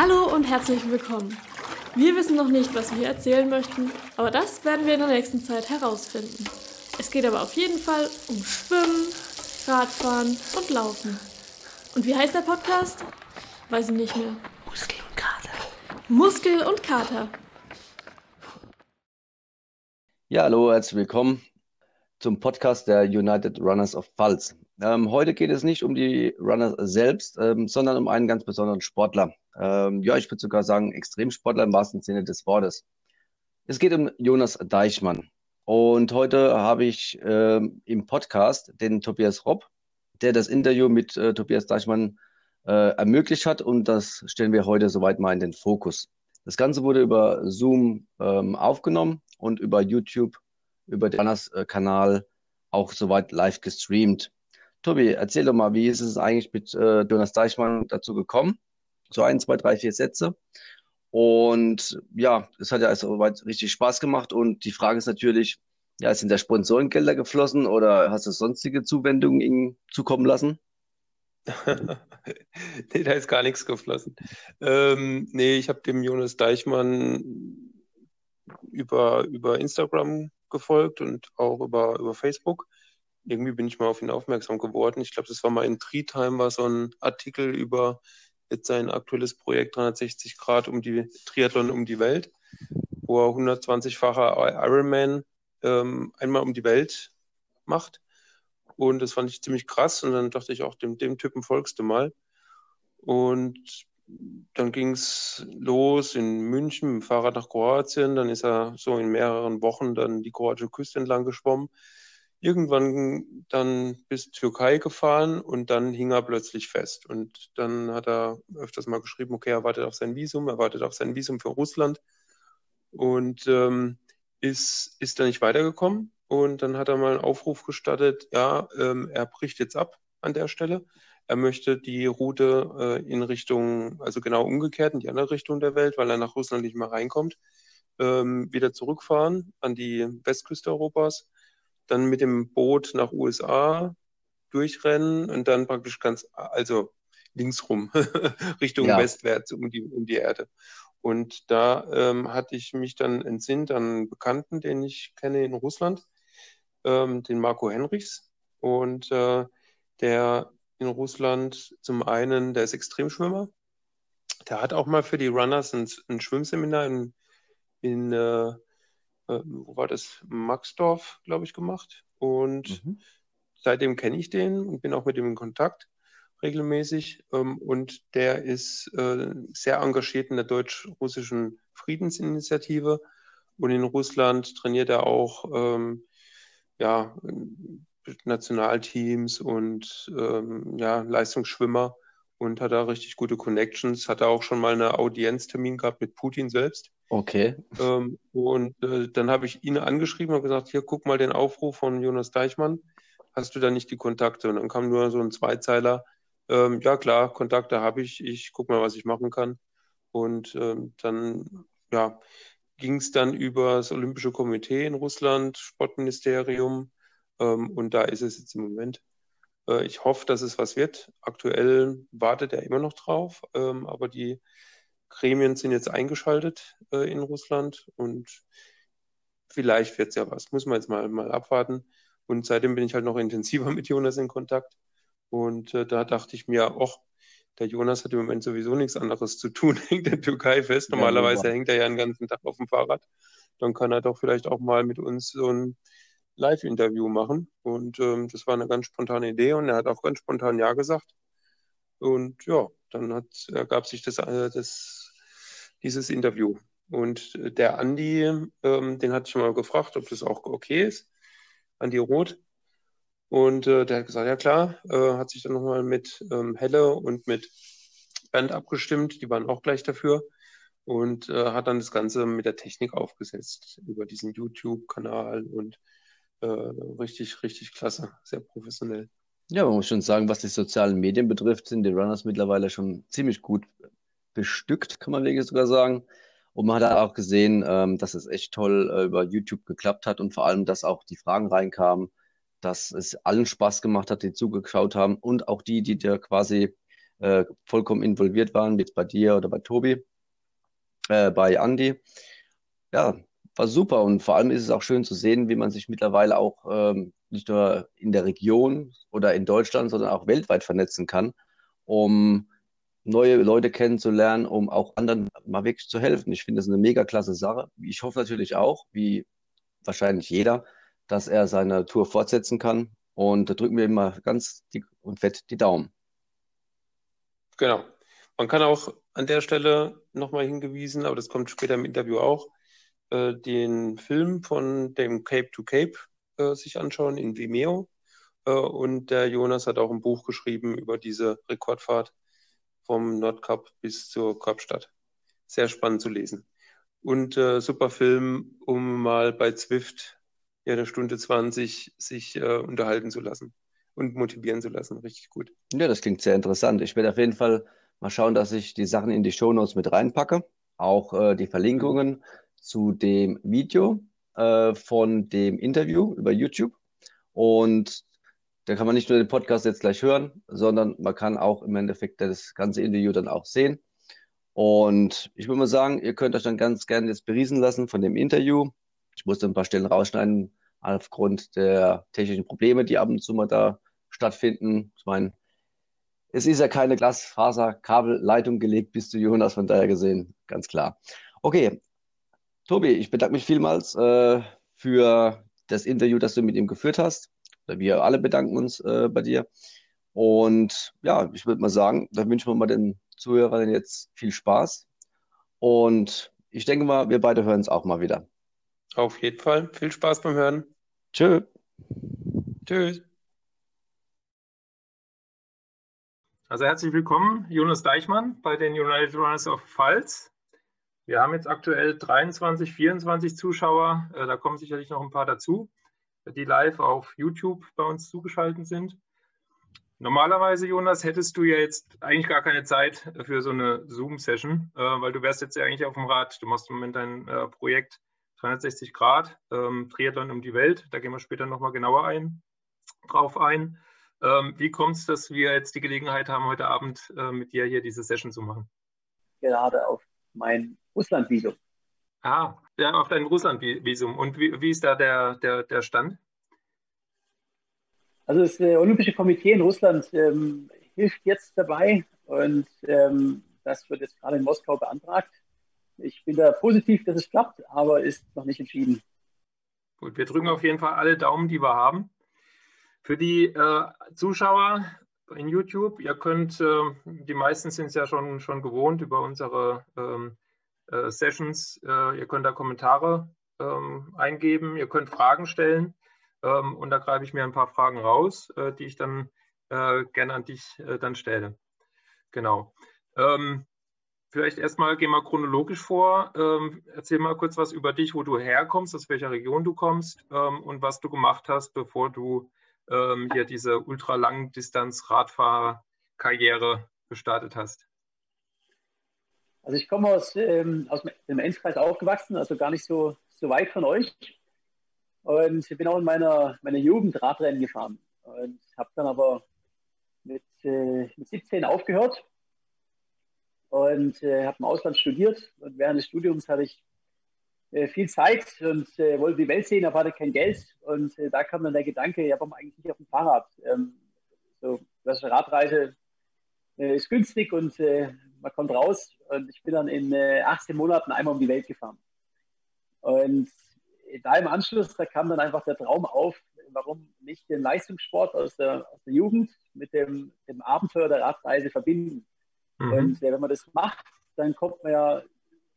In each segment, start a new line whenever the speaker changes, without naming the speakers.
Hallo und herzlich willkommen. Wir wissen noch nicht, was wir erzählen möchten, aber das werden wir in der nächsten Zeit herausfinden. Es geht aber auf jeden Fall um Schwimmen, Radfahren und Laufen. Und wie heißt der Podcast? Weiß ich nicht mehr.
Muskel und Kater.
Muskel und Kater.
Ja, hallo, herzlich willkommen zum Podcast der United Runners of Pfalz. Ähm, heute geht es nicht um die Runners selbst, ähm, sondern um einen ganz besonderen Sportler. Ähm, ja, ich würde sogar sagen Extremsportler im wahrsten Sinne des Wortes. Es geht um Jonas Deichmann. Und heute habe ich ähm, im Podcast den Tobias Robb, der das Interview mit äh, Tobias Deichmann äh, ermöglicht hat. Und das stellen wir heute soweit mal in den Fokus. Das Ganze wurde über Zoom ähm, aufgenommen und über YouTube, über den Runners-Kanal auch soweit live gestreamt. Tobi, erzähl doch mal, wie ist es eigentlich mit äh, Jonas Deichmann dazu gekommen? So ein, zwei, drei, vier Sätze. Und ja, es hat ja soweit richtig Spaß gemacht. Und die Frage ist natürlich, ja, sind da Sponsorengelder geflossen oder hast du sonstige Zuwendungen ihm zukommen lassen?
nee, da ist gar nichts geflossen. Ähm, nee, ich habe dem Jonas Deichmann über, über Instagram gefolgt und auch über, über Facebook irgendwie bin ich mal auf ihn aufmerksam geworden. Ich glaube, das war mal in Treetime, war so ein Artikel über jetzt sein aktuelles Projekt 360 Grad um die Triathlon um die Welt, wo er 120-facher Ironman ähm, einmal um die Welt macht. Und das fand ich ziemlich krass. Und dann dachte ich auch, dem, dem Typen folgst du mal. Und dann ging es los in München mit dem Fahrrad nach Kroatien. Dann ist er so in mehreren Wochen dann die kroatische Küste entlang geschwommen irgendwann dann bis Türkei gefahren und dann hing er plötzlich fest. Und dann hat er öfters mal geschrieben, okay, er wartet auf sein Visum, er wartet auf sein Visum für Russland und ähm, ist, ist da nicht weitergekommen. Und dann hat er mal einen Aufruf gestattet, ja, ähm, er bricht jetzt ab an der Stelle. Er möchte die Route äh, in Richtung, also genau umgekehrt, in die andere Richtung der Welt, weil er nach Russland nicht mehr reinkommt, ähm, wieder zurückfahren an die Westküste Europas dann mit dem Boot nach USA durchrennen und dann praktisch ganz, also linksrum, Richtung ja. westwärts um die, um die Erde. Und da ähm, hatte ich mich dann entsinnt an einen Bekannten, den ich kenne in Russland, ähm, den Marco Henrichs. Und äh, der in Russland zum einen, der ist Extremschwimmer. Der hat auch mal für die Runners ein, ein Schwimmseminar in, in äh, äh, wo war das? Maxdorf, glaube ich, gemacht. Und mhm. seitdem kenne ich den und bin auch mit ihm in Kontakt regelmäßig. Ähm, und der ist äh, sehr engagiert in der deutsch-russischen Friedensinitiative. Und in Russland trainiert er auch ähm, ja, Nationalteams und ähm, ja, Leistungsschwimmer und hat da richtig gute Connections. Hat er auch schon mal einen Audienztermin gehabt mit Putin selbst.
Okay.
Ähm, und äh, dann habe ich ihn angeschrieben und gesagt, hier, guck mal den Aufruf von Jonas Deichmann. Hast du da nicht die Kontakte? Und dann kam nur so ein Zweizeiler. Ähm, ja, klar, Kontakte habe ich. Ich gucke mal, was ich machen kann. Und ähm, dann, ja, ging es dann über das Olympische Komitee in Russland, Sportministerium. Ähm, und da ist es jetzt im Moment. Äh, ich hoffe, dass es was wird. Aktuell wartet er immer noch drauf. Ähm, aber die Gremien sind jetzt eingeschaltet äh, in Russland und vielleicht wird es ja was. Muss man jetzt mal, mal abwarten. Und seitdem bin ich halt noch intensiver mit Jonas in Kontakt. Und äh, da dachte ich mir, ach, der Jonas hat im Moment sowieso nichts anderes zu tun, hängt der Türkei fest. Normalerweise ja, hängt er ja den ganzen Tag auf dem Fahrrad. Dann kann er doch vielleicht auch mal mit uns so ein Live-Interview machen. Und ähm, das war eine ganz spontane Idee und er hat auch ganz spontan Ja gesagt. Und ja, dann hat, ergab sich das, äh, das, dieses Interview. Und der Andi, ähm, den hatte ich mal gefragt, ob das auch okay ist. Andi Roth. Und äh, der hat gesagt, ja klar, äh, hat sich dann nochmal mit ähm, Helle und mit Band abgestimmt, die waren auch gleich dafür und äh, hat dann das Ganze mit der Technik aufgesetzt über diesen YouTube-Kanal und äh, richtig, richtig klasse, sehr professionell.
Ja, man muss schon sagen, was die sozialen Medien betrifft, sind die Runners mittlerweile schon ziemlich gut bestückt, kann man wirklich sogar sagen. Und man hat auch gesehen, ähm, dass es echt toll äh, über YouTube geklappt hat und vor allem, dass auch die Fragen reinkamen, dass es allen Spaß gemacht hat, die zugeschaut haben und auch die, die da quasi äh, vollkommen involviert waren, wie jetzt bei dir oder bei Tobi, äh, bei Andy. Ja, war super und vor allem ist es auch schön zu sehen, wie man sich mittlerweile auch ähm, nicht nur in der Region oder in Deutschland, sondern auch weltweit vernetzen kann, um neue Leute kennenzulernen, um auch anderen mal wirklich zu helfen. Ich finde das eine mega klasse Sache. Ich hoffe natürlich auch, wie wahrscheinlich jeder, dass er seine Tour fortsetzen kann. Und da drücken wir immer ganz dick und fett die Daumen.
Genau. Man kann auch an der Stelle nochmal hingewiesen, aber das kommt später im Interview auch, äh, den Film von dem Cape to Cape äh, sich anschauen in Vimeo. Äh, und der Jonas hat auch ein Buch geschrieben über diese Rekordfahrt vom Nordkap bis zur Kapstadt. Sehr spannend zu lesen. Und äh, super Film, um mal bei Zwift ja eine Stunde 20 sich äh, unterhalten zu lassen und motivieren zu lassen. Richtig gut.
Ja, das klingt sehr interessant. Ich werde auf jeden Fall mal schauen, dass ich die Sachen in die Shownotes mit reinpacke. Auch äh, die Verlinkungen zu dem Video äh, von dem Interview über YouTube. Und da kann man nicht nur den Podcast jetzt gleich hören, sondern man kann auch im Endeffekt das ganze Interview dann auch sehen. Und ich würde mal sagen, ihr könnt euch dann ganz gerne jetzt beriesen lassen von dem Interview. Ich musste ein paar Stellen rausschneiden aufgrund der technischen Probleme, die ab und zu mal da stattfinden. Ich meine, es ist ja keine Glasfaser-Kabelleitung gelegt bis zu Jonas, von daher gesehen, ganz klar. Okay, Tobi, ich bedanke mich vielmals äh, für das Interview, das du mit ihm geführt hast. Wir alle bedanken uns äh, bei dir. Und ja, ich würde mal sagen, da wünschen wir mal den Zuhörern jetzt viel Spaß. Und ich denke mal, wir beide hören es auch mal wieder.
Auf jeden Fall. Viel Spaß beim Hören.
Tschö.
Tschüss.
Also herzlich willkommen, Jonas Deichmann bei den United Runners of Pfalz. Wir haben jetzt aktuell 23, 24 Zuschauer. Äh, da kommen sicherlich noch ein paar dazu, die live auf YouTube bei uns zugeschaltet sind. Normalerweise, Jonas, hättest du ja jetzt eigentlich gar keine Zeit für so eine Zoom-Session, äh, weil du wärst jetzt ja eigentlich auf dem Rad. Du machst im Moment dein äh, Projekt 360 Grad, ähm, Triathlon um die Welt. Da gehen wir später nochmal genauer ein, drauf ein. Ähm, wie kommt es, dass wir jetzt die Gelegenheit haben, heute Abend mit dir hier diese Session zu machen?
Gerade auf mein Russland-Visum.
Ah, ja, auf dein Russland-Visum. Und wie, wie, ist da der, der, der Stand?
Also das äh, Olympische Komitee in Russland ähm, hilft jetzt dabei und ähm, das wird jetzt gerade in Moskau beantragt. Ich bin da positiv, dass es klappt, aber ist noch nicht entschieden.
Gut, wir drücken auf jeden Fall alle Daumen, die wir haben. Für die äh, Zuschauer in YouTube, ihr könnt, äh, die meisten sind es ja schon, schon gewohnt über unsere ähm, äh, Sessions. Äh, ihr könnt da Kommentare ähm, eingeben, ihr könnt Fragen stellen ähm, und da greife ich mir ein paar Fragen raus, äh, die ich dann äh, gerne an dich äh, dann stelle. Genau. Ähm, vielleicht erstmal gehen wir chronologisch vor. Ähm, erzähl mal kurz was über dich, wo du herkommst, aus welcher Region du kommst ähm, und was du gemacht hast, bevor du ähm, hier diese ultralangen-Distanz-Radfahrerkarriere gestartet hast.
Also ich komme aus, ähm, aus dem Enzkreis aufgewachsen, also gar nicht so, so weit von euch. Und ich bin auch in meiner, meiner Jugend Radrennen gefahren. Und habe dann aber mit, äh, mit 17 aufgehört und äh, habe im Ausland studiert. Und während des Studiums hatte ich viel Zeit und äh, wollte die Welt sehen, aber hatte kein Geld. Und äh, da kam dann der Gedanke, ja, warum eigentlich nicht auf dem Fahrrad? Ähm, so, das Radreise äh, ist günstig und man kommt raus und ich bin dann in äh, 18 Monaten einmal um die Welt gefahren. Und da im Anschluss, da kam dann einfach der Traum auf, warum nicht den Leistungssport aus der, aus der Jugend mit dem, dem Abenteuer der Radreise verbinden. Mhm. Und äh, wenn man das macht, dann kommt man ja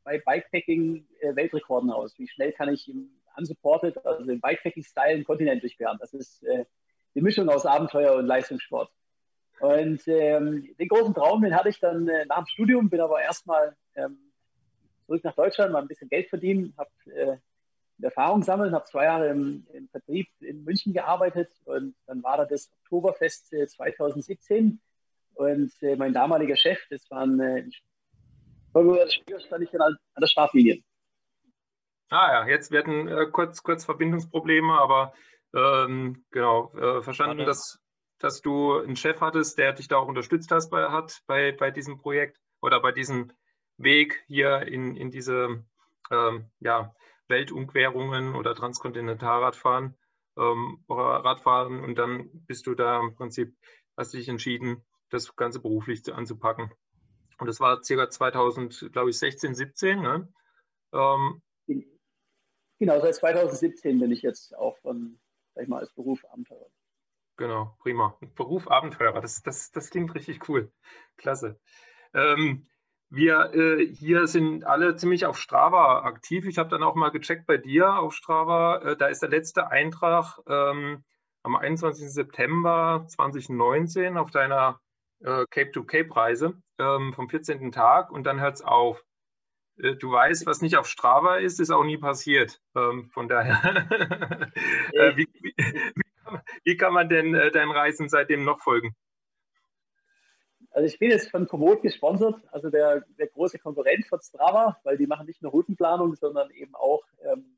bei Bikepacking äh, raus. Wie schnell kann ich im unsupported, also im Bikepacking-Style, einen Kontinent durchqueren? Das ist äh, die Mischung aus Abenteuer und Leistungssport. Und ähm, den großen Traum, den hatte ich dann äh, nach dem Studium, bin aber erstmal ähm, zurück nach Deutschland, mal ein bisschen Geld verdienen, habe äh, Erfahrung sammeln, habe zwei Jahre im, im, Vertrieb in München gearbeitet und dann war da das Oktoberfest äh, 2017 und äh, mein damaliger Chef, das war ein äh, stand ich dann an, an der Startlinie.
Ah ja, jetzt werden äh, kurz, kurz Verbindungsprobleme, aber ähm, genau, äh, verstanden, dass dass du einen Chef hattest, der dich da auch unterstützt hast bei, hat bei, bei diesem Projekt oder bei diesem Weg hier in, in diese ähm, ja, Weltumquerungen oder Transkontinentalradfahren ähm, Radfahren und dann bist du da im Prinzip, hast dich entschieden, das Ganze beruflich anzupacken. Und das war circa 2000, glaube ich, 16, 17. Ne?
Ähm, genau, seit 2017 bin ich jetzt auch von, sag ich mal, als Beruf Abenteurer.
Genau, prima. Beruf Abenteurer, das, das, das klingt richtig cool. Klasse. Ähm, wir äh, hier sind alle ziemlich auf Strava aktiv. Ich habe dann auch mal gecheckt bei dir auf Strava. Äh, da ist der letzte Eintrag ähm, am 21. September 2019 auf deiner äh, Cape-to-Cape-Reise ähm, vom 14. Tag und dann hört es auf. Äh, du weißt, was nicht auf Strava ist, ist auch nie passiert. Ähm, von daher, äh, wie, wie, wie, kann man denn äh, deinen Reisen seitdem noch folgen?
Also ich bin jetzt von Komoot gesponsert, also der, der große Konkurrent von Strava, weil die machen nicht nur Routenplanung, sondern eben auch ähm,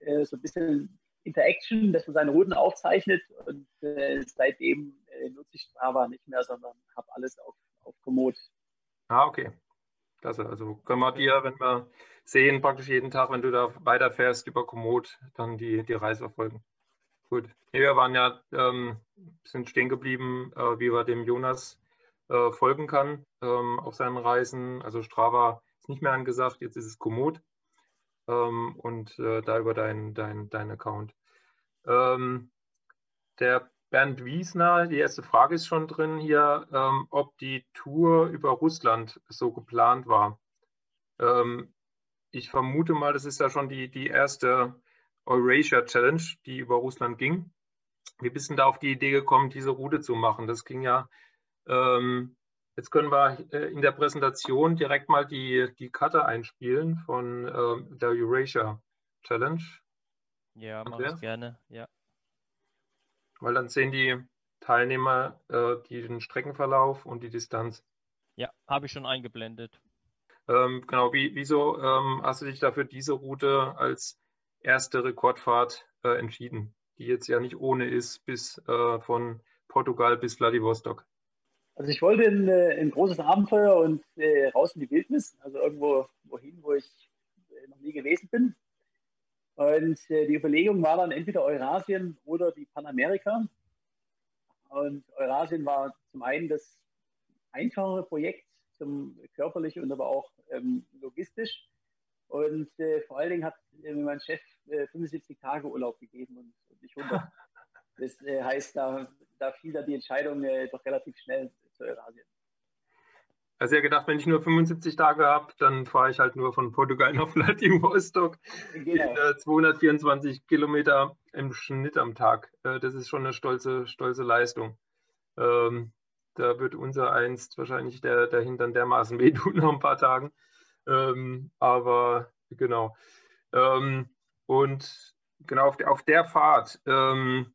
äh, so ein bisschen Interaction, dass man seine Routen aufzeichnet. Und äh, seitdem äh, nutze ich Strava nicht mehr, sondern habe alles auf, auf Komoot.
Ah, okay. Klasse. Also können wir dir, wenn wir sehen, praktisch jeden Tag, wenn du da weiterfährst über Komoot, dann die, die Reise verfolgen. Gut. Wir waren ja, ähm, sind stehen geblieben, äh, wie wir dem Jonas äh, folgen kann ähm, auf seinen Reisen. Also Strava ist nicht mehr angesagt, jetzt ist es Komoot ähm, und äh, da über deinen dein, dein Account. Ähm, der Bernd Wiesner, die erste Frage ist schon drin hier, ähm, ob die Tour über Russland so geplant war. Ähm, ich vermute mal, das ist ja schon die, die erste Eurasia Challenge, die über Russland ging. Wie bist du da auf die Idee gekommen, diese Route zu machen? Das ging ja ähm, jetzt können wir äh, in der Präsentation direkt mal die, die Karte einspielen von äh, der Eurasia Challenge.
Ja, mache ich gerne, ja.
Weil dann sehen die Teilnehmer äh, den Streckenverlauf und die Distanz.
Ja, habe ich schon eingeblendet.
Ähm, genau, wie, wieso ähm, hast du dich dafür diese Route als erste Rekordfahrt äh, entschieden, die jetzt ja nicht ohne ist bis äh, von Portugal bis Vladivostok?
Also ich wollte ein, äh, ein großes Abenteuer und äh, raus in die Wildnis, also irgendwo wohin, wo ich äh, noch nie gewesen bin. Und äh, die Überlegung war dann entweder Eurasien oder die Panamerika. Und Eurasien war zum einen das einfachere Projekt, zum körperlich und aber auch ähm, logistisch. Und äh, vor allen Dingen hat mir mein Chef 75 Tage Urlaub gegeben und, und nicht 100. Das heißt, da, da fiel da die Entscheidung doch relativ schnell zu Eurasien.
Also ja gedacht, wenn ich nur 75 Tage habe, dann fahre ich halt nur von Portugal nach Vladivostok. Genau. 224 äh, Kilometer im Schnitt am Tag. Äh, das ist schon eine stolze, stolze Leistung. Ähm, da wird unser einst wahrscheinlich der, der Hintern dermaßen wehtun nach ein paar Tagen. Ähm, aber genau. Ähm, und genau auf der, auf der Fahrt ähm,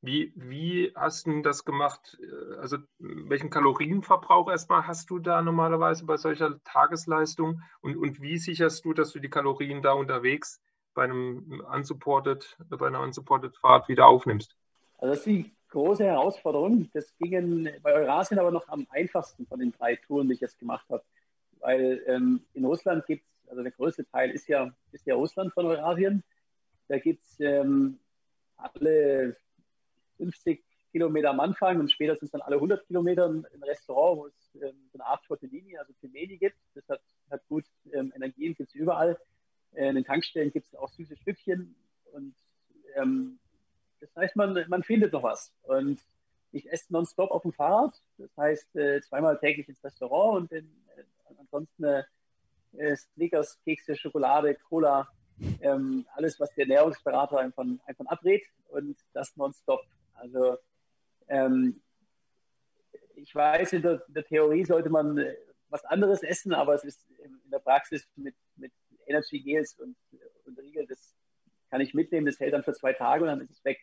wie, wie hast du das gemacht? Äh, also welchen Kalorienverbrauch erstmal hast du da normalerweise bei solcher Tagesleistung? Und, und wie sicherst du, dass du die Kalorien da unterwegs bei einem unsupported, bei einer unsupported Fahrt wieder aufnimmst?
Also das ist die große Herausforderung. Das ging bei Eurasien aber noch am einfachsten von den drei Touren, die ich jetzt gemacht habe. Weil ähm, in Russland gibt es, also der größte Teil ist ja, ist ja Russland von Eurasien. Da gibt es ähm, alle 50 Kilometer am Anfang und später sind dann alle 100 Kilometer ein Restaurant, wo es ähm, eine Art Tortellini, also Pelmeni gibt. Das hat, hat gut ähm, Energien, gibt es überall. Äh, in den Tankstellen gibt es auch süße Stückchen und ähm, das heißt, man, man findet noch was. Und ich esse nonstop auf dem Fahrrad, das heißt äh, zweimal täglich ins Restaurant und in, äh, ansonsten äh, Snickers, Kekse, Schokolade, Cola, ähm, alles, was der Ernährungsberater einfach, einfach abrät und das nonstop. Also ähm, ich weiß, in der, in der, Theorie sollte man äh, was anderes essen, aber es ist in der Praxis mit, mit Energy Gels und, und Riegel, das kann ich mitnehmen, das hält dann für zwei Tage und dann ist es weg.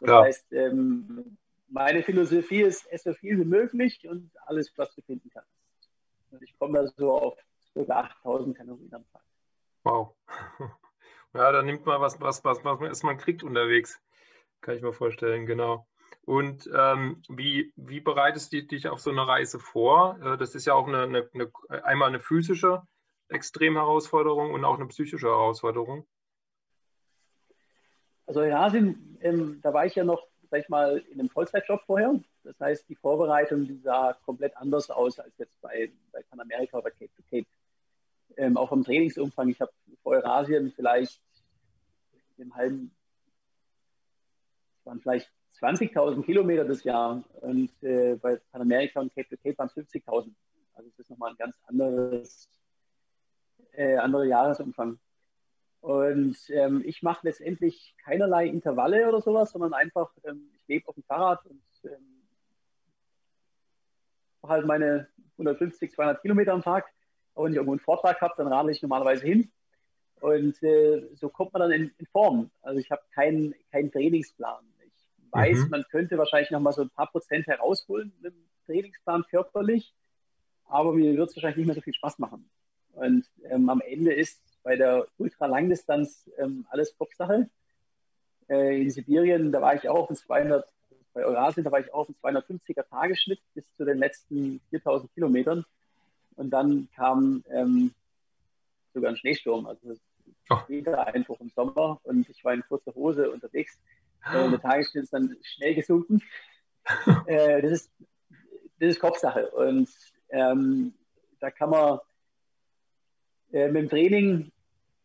Das ja. heißt, ähm, meine Philosophie ist, esse so viel wie möglich und alles, was du finden kannst. Und ich komme da so auf ca. 8000 Kalorien am Tag.
Wow. Ja, da nimmt man was, was, was, was man kriegt unterwegs. Kann ich mir vorstellen, genau. Und ähm, wie, wie bereitest du dich auf so eine Reise vor? Äh, das ist ja auch eine, eine, eine, einmal eine physische Extremherausforderung und auch eine psychische Herausforderung.
Also in Asien, ähm, da war ich ja noch, sag ich mal, in einem Vollzeitjob vorher. Das heißt, die Vorbereitung die sah komplett anders aus als jetzt bei, bei Panamerika oder Cape to Cape. Ähm, auch vom Trainingsumfang. Ich habe vor Eurasien vielleicht im halben, waren vielleicht 20.000 Kilometer das Jahr und äh, bei Panamerika und Cape to Cape waren es 50.000. Also es ist nochmal ein ganz anderes, äh, anderer Jahresumfang. Und ähm, ich mache letztendlich keinerlei Intervalle oder sowas, sondern einfach, ähm, ich lebe auf dem Fahrrad und ähm, halt meine 150, 200 Kilometer am Tag. Aber wenn ich irgendwo einen Vortrag habe, dann radle ich normalerweise hin. Und äh, so kommt man dann in, in Form. Also ich habe keinen kein Trainingsplan weiß, mhm. man könnte wahrscheinlich noch mal so ein paar Prozent herausholen mit dem Trainingsplan körperlich, aber mir wird es wahrscheinlich nicht mehr so viel Spaß machen. Und ähm, am Ende ist bei der Ultralangdistanz ähm, alles Kopfsache. Äh, in Sibirien, da war ich auch auf 200, bei Eurasien, da war ich auch auf 250er Tagesschnitt bis zu den letzten 4000 Kilometern. Und dann kam ähm, sogar ein Schneesturm, also oh. wieder einfach im Sommer und ich war in kurzer Hose unterwegs. Äh, der Tagesschnitt ist dann schnell gesunken. äh, das, ist, das ist Kopfsache. Und ähm, da kann man äh, mit dem Training,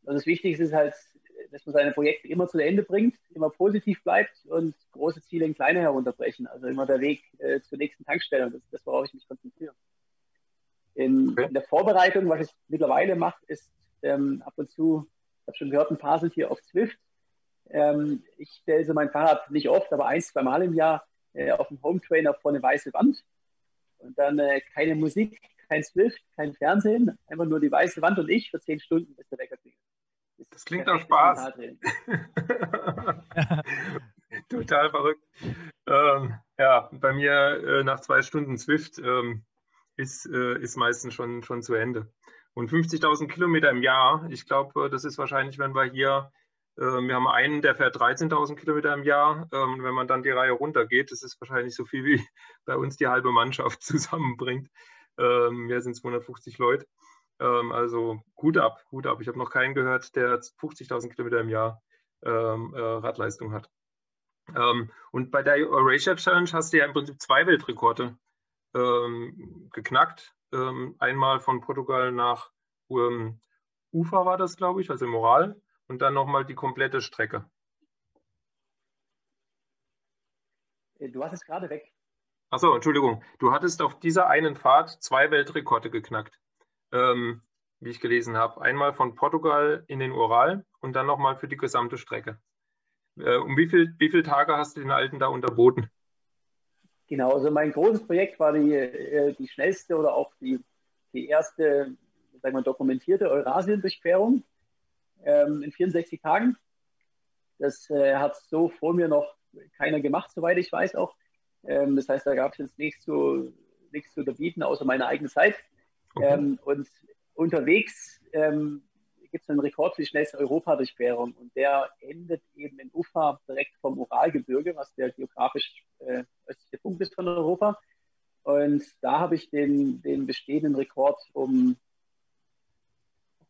also das Wichtigste ist halt, dass man seine Projekte immer zu Ende bringt, immer positiv bleibt und große Ziele in kleine herunterbrechen. Also immer der Weg äh, zur nächsten Tankstelle. Und das ist das, worauf ich mich konzentriere. In, okay. in der Vorbereitung, was ich mittlerweile mache, ist ähm, ab und zu, ich habe schon gehört, ein paar sind hier auf Zwift ähm, ich stelle so mein Fahrrad nicht oft, aber ein, zwei Mal im Jahr äh, auf dem Home Trainer vor eine weiße Wand. Und dann äh, keine Musik, kein Swift, kein Fernsehen, einfach nur die weiße Wand und ich für zehn Stunden, bis der Wecker
klingelt. Das, das klingt doch Spaß. Total verrückt. Ähm, ja, bei mir äh, nach zwei Stunden Swift ähm, ist, äh, ist meistens schon, schon zu Ende. Und 50.000 Kilometer im Jahr, ich glaube, das ist wahrscheinlich, wenn wir hier wir haben einen, der fährt 13.000 Kilometer im Jahr. Ähm, wenn man dann die Reihe runtergeht, das ist wahrscheinlich so viel, wie bei uns die halbe Mannschaft zusammenbringt. Ähm, wir sind 250 Leute. Also gut ab, gut ab. Ich habe noch keinen gehört, der 50.000 Kilometer im Jahr äh, Radleistung hat. Und bei der Eurasia Challenge hast du ja im Prinzip zwei Weltrekorde geknackt. Einmal von Portugal nach Ufa war das, glaube ich, also Moral und dann nochmal die komplette Strecke.
Äh, du warst es gerade weg.
Achso, Entschuldigung. Du hattest auf dieser einen Fahrt zwei Weltrekorde geknackt, ähm, wie ich gelesen habe. Einmal von Portugal in den Ural und dann nochmal für die gesamte Strecke. Äh, um wie, viel, wie viele Tage hast du den Alten da unterboten?
Genau, also mein großes Projekt war die, äh, die schnellste oder auch die, die erste sagen wir, dokumentierte Eurasien-Durchquerung ähm, in 64 Tagen. Das äh, hat so vor mir noch keiner gemacht, soweit ich weiß auch. Ähm, das heißt, da gab es jetzt nichts zu, nichts zu unterbieten, außer meiner eigenen Zeit. Okay. Ähm, und unterwegs ähm, gibt es einen Rekord für die schnellste Europa-Durchquerung und der endet eben in Ufa direkt vom Uralgebirge, was der geografisch äh, östliche Punkt ist von Europa. Und da habe ich den, den bestehenden Rekord um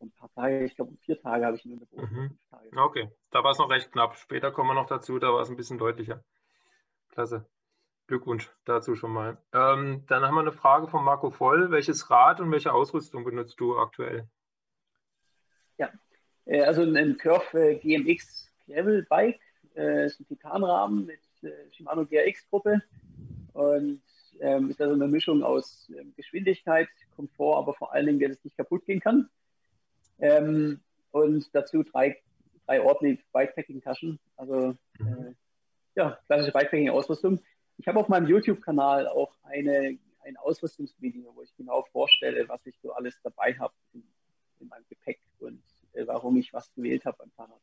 ein paar Tage, ich glaube, vier Tage habe ich ihn unterboten.
Mhm. Okay, da war es noch recht knapp. Später kommen wir noch dazu, da war es ein bisschen deutlicher. Klasse. Glückwunsch dazu schon mal. Ähm, dann haben wir eine Frage von Marco Voll. Welches Rad und welche Ausrüstung benutzt du aktuell?
Ja, äh, also ein Curve äh, GMX Gravel Bike, äh, ist ein Titanrahmen mit Shimano GRX Gruppe und ähm, ist also eine Mischung aus ähm, Geschwindigkeit, Komfort, aber vor allen Dingen, dass es nicht kaputt gehen kann. Ähm, und dazu drei, drei ordentliche Bikepacking-Taschen. Also mhm. äh, ja, klassische Bikepacking-Ausrüstung. Ich habe auf meinem YouTube-Kanal auch eine, ein Ausrüstungsvideo, wo ich genau vorstelle, was ich so alles dabei habe in, in, meinem Gepäck und äh, warum ich was gewählt habe beim Fahrrad.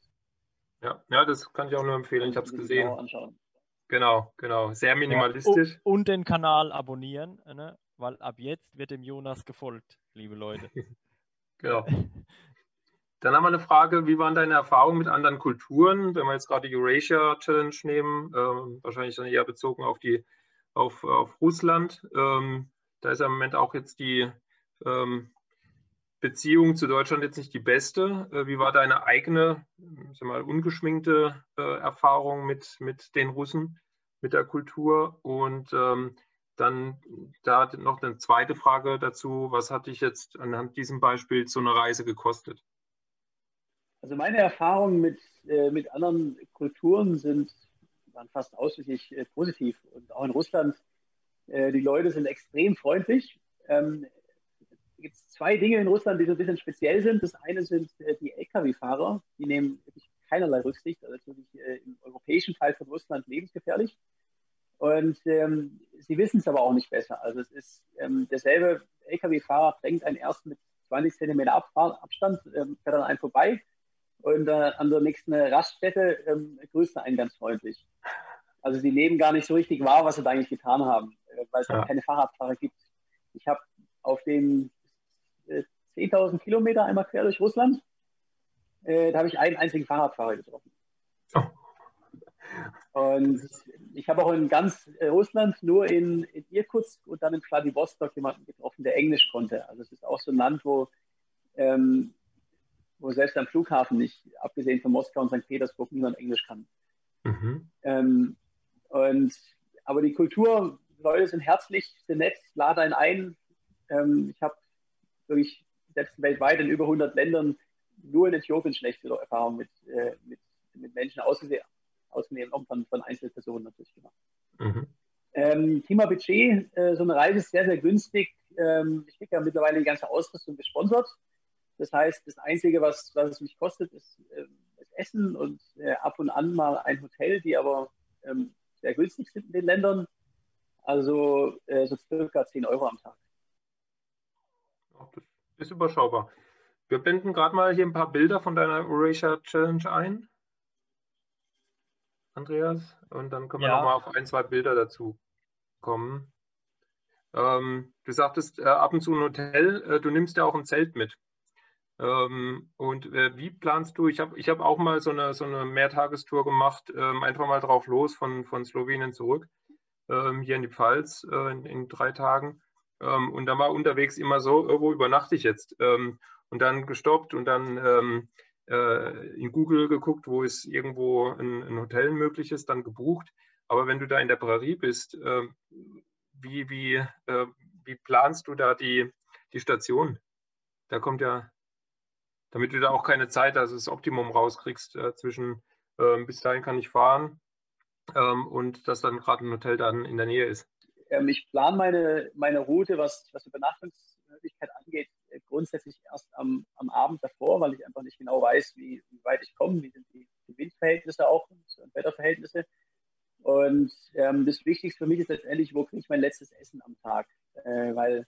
Ja, ja, das kann ich auch nur empfehlen. Ich habe es gesehen. Genau, anschauen. genau, genau. Sehr minimalistisch.
Ja, und den Kanal abonnieren, ne? weil ab jetzt wird dem Jonas gefolgt, liebe Leute.
genau. Dann haben wir eine Frage, wie waren deine Erfahrungen mit anderen Kulturen? Wenn wir jetzt gerade die Eurasia Challenge nehmen, äh, wahrscheinlich dann eher bezogen auf, die, auf, auf Russland. Ähm, da ist ja im Moment auch jetzt die ähm, Beziehung zu Deutschland jetzt nicht die beste. Äh, wie war deine eigene, sag mal, ungeschminkte äh, Erfahrung mit, mit den Russen, mit der Kultur? Und ähm, dann da noch eine zweite Frage dazu. Was hat dich jetzt anhand diesem Beispiel so eine Reise gekostet?
Also meine Erfahrungen mit, äh, mit anderen Kulturen sind waren fast ausschließlich äh, positiv. Und auch in Russland, äh, die Leute sind extrem freundlich. Ähm, es gibt zwei Dinge in Russland, die so ein bisschen speziell sind. Das eine sind äh, die Lkw-Fahrer, die nehmen wirklich keinerlei Rücksicht. Also natürlich äh, im europäischen Teil von Russland lebensgefährlich. Und ähm, sie wissen es aber auch nicht besser. Also es ist ähm, derselbe Lkw-Fahrer drängt einen erst mit 20 Zentimeter Abstand, ähm, fährt dann einen vorbei und äh, an der nächsten Raststätte ähm, grüßt er einen ganz freundlich. Also sie nehmen gar nicht so richtig wahr, was sie da eigentlich getan haben, äh, weil es ja. keine Fahrradfahrer gibt. Ich habe auf den äh, 10.000 Kilometer einmal quer durch Russland, äh, da habe ich einen einzigen Fahrradfahrer getroffen. Oh. Und ich habe auch in ganz äh, Russland nur in, in Irkutsk und dann in Vladivostok jemanden getroffen, der Englisch konnte. Also es ist auch so ein Land, wo ähm, wo selbst am Flughafen nicht, abgesehen von Moskau und St. Petersburg, niemand Englisch kann. Mhm. Ähm, und, aber die Kultur, Leute sind herzlich, sind nett, laden einen ein. Ähm, ich habe wirklich selbst weltweit in über 100 Ländern nur in Äthiopien schlechte Erfahrungen mit, äh, mit, mit Menschen ausgesehen, auch von, von Einzelpersonen natürlich gemacht. Mhm. Ähm, Thema Budget, äh, so eine Reise ist sehr, sehr günstig. Ähm, ich kriege ja mittlerweile die ganze Ausrüstung gesponsert. Das heißt, das Einzige, was, was es mich kostet, ist äh, das Essen und äh, ab und an mal ein Hotel, die aber ähm, sehr günstig sind in den Ländern. Also äh, so circa 10 Euro am Tag.
Das ist überschaubar. Wir blenden gerade mal hier ein paar Bilder von deiner Eurasia Challenge ein. Andreas. Und dann können wir ja. nochmal auf ein, zwei Bilder dazu kommen. Ähm, du sagtest äh, ab und zu ein Hotel, äh, du nimmst ja auch ein Zelt mit. Ähm, und äh, wie planst du? Ich habe ich hab auch mal so eine, so eine Mehrtagestour gemacht, ähm, einfach mal drauf los von, von Slowenien zurück, ähm, hier in die Pfalz äh, in, in, drei Tagen. Ähm, und dann war unterwegs immer so, wo übernachte ich jetzt? Ähm, und dann gestoppt und dann äh, in Google geguckt, wo es irgendwo ein, ein, Hotel möglich ist, dann gebucht. Aber wenn du da in der Prärie bist, äh, wie, wie, äh, wie planst du da die, die Station? Da kommt ja damit du da auch keine Zeit, also das Optimum rauskriegst äh, zwischen ähm, bis dahin kann ich fahren ähm, und dass dann gerade ein Hotel dann in der Nähe ist.
Ähm, ich plane meine, meine Route, was, was Übernachtungsmöglichkeit angeht, grundsätzlich erst am, am Abend davor, weil ich einfach nicht genau weiß, wie, wie weit ich komme, wie sind die, die Windverhältnisse auch und Wetterverhältnisse. Und ähm, das Wichtigste für mich ist letztendlich, wo kriege ich mein letztes Essen am Tag? Äh, weil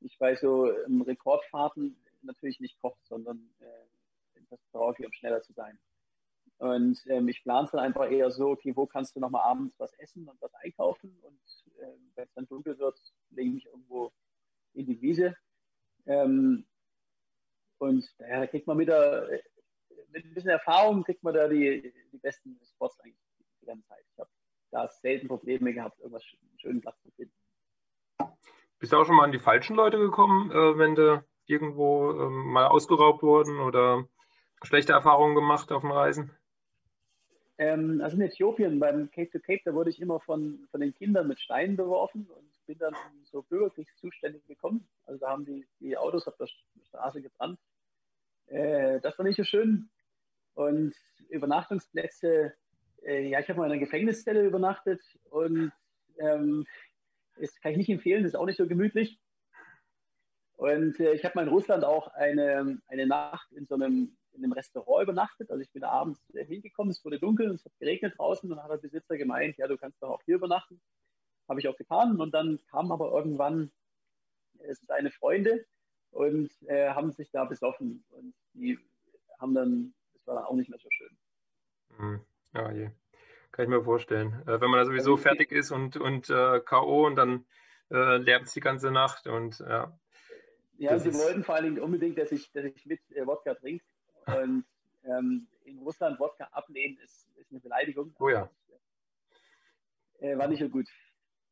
ich bei so ähm, Rekordfahrten natürlich nicht kocht, sondern äh, das brauche ich, um schneller zu sein. Und ähm, ich plane dann einfach eher so, okay, wo kannst du nochmal abends was essen und was einkaufen? Und äh, wenn es dann dunkel wird, lege ich mich irgendwo in die Wiese. Ähm, und ja, da kriegt man mit, der, mit ein bisschen Erfahrung, kriegt man da die, die besten Spots eigentlich die ganze Zeit. Ich habe da selten Probleme gehabt, irgendwas einen schönen Platz zu finden.
Bist du auch schon mal an die falschen Leute gekommen, äh, wenn du irgendwo ähm, mal ausgeraubt wurden oder schlechte Erfahrungen gemacht auf den Reisen?
Ähm, also in Äthiopien beim Cape to Cape, da wurde ich immer von, von den Kindern mit Steinen beworfen und bin dann so Bürgerkriegszustände gekommen. Also da haben die, die Autos auf der Straße gebrannt. Äh, das war nicht so schön. Und Übernachtungsplätze, äh, ja, ich habe mal in einer Gefängniszelle übernachtet und ähm, das kann ich nicht empfehlen, das ist auch nicht so gemütlich. Und äh, ich habe mal in Russland auch eine, eine Nacht in so einem, in einem Restaurant übernachtet. Also ich bin abends äh, hingekommen, es wurde dunkel, es hat geregnet draußen und dann hat der Besitzer gemeint, ja, du kannst doch auch hier übernachten. Habe ich auch getan und dann kamen aber irgendwann äh, seine Freunde und äh, haben sich da besoffen und die haben dann, das war dann auch nicht mehr so schön.
Mhm. Ja, je. Kann ich mir vorstellen. Äh, wenn man da sowieso also fertig ist und, und äh, K.O. und dann äh, lärmt es die ganze Nacht und ja.
Ja, das sie wollten vor allen Dingen unbedingt, dass ich, dass ich mit äh, Wodka trinke. Und ähm, in Russland Wodka ablehnen ist, ist eine Beleidigung.
Oh ja.
Äh, war nicht so gut.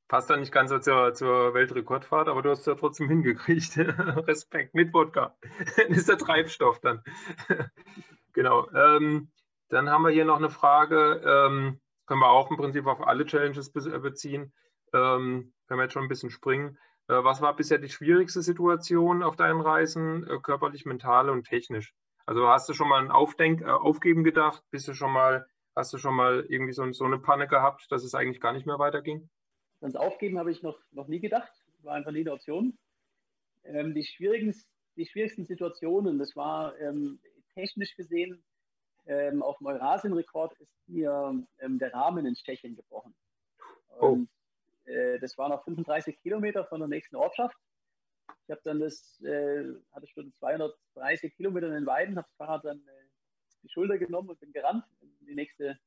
Passt dann nicht ganz so zur, zur Weltrekordfahrt, aber du hast es ja trotzdem hingekriegt. Respekt mit Wodka. ist der Treibstoff dann. genau. Ähm, dann haben wir hier noch eine Frage. Ähm, können wir auch im Prinzip auf alle Challenges be beziehen. Ähm, können wir jetzt schon ein bisschen springen. Äh, was war bisher die schwierigste Situation auf deinen Reisen, äh, körperlich, mental und technisch? Also hast du schon mal ein Aufdenk äh, Aufgeben gedacht? Bist du schon mal, hast du schon mal irgendwie so, so, eine Panne gehabt, dass es eigentlich gar nicht mehr weiterging?
Ans Aufgeben habe ich noch, noch nie gedacht. War einfach nie eine Option. Ähm, die, schwierigen, die schwierigsten Situationen, das war ähm, technisch gesehen, ähm, auf dem Eurasien-Rekord ist mir ähm, der Rahmen in Tschechien gebrochen.
Oh.
Und oh. äh, das waren noch 35 Kilometer von der nächsten Ortschaft. Ich habe dann das, äh, hatte schon 230 Kilometer in den Weiden, habe das Fahrrad dann äh, die Schulter genommen und bin gerannt in die nächste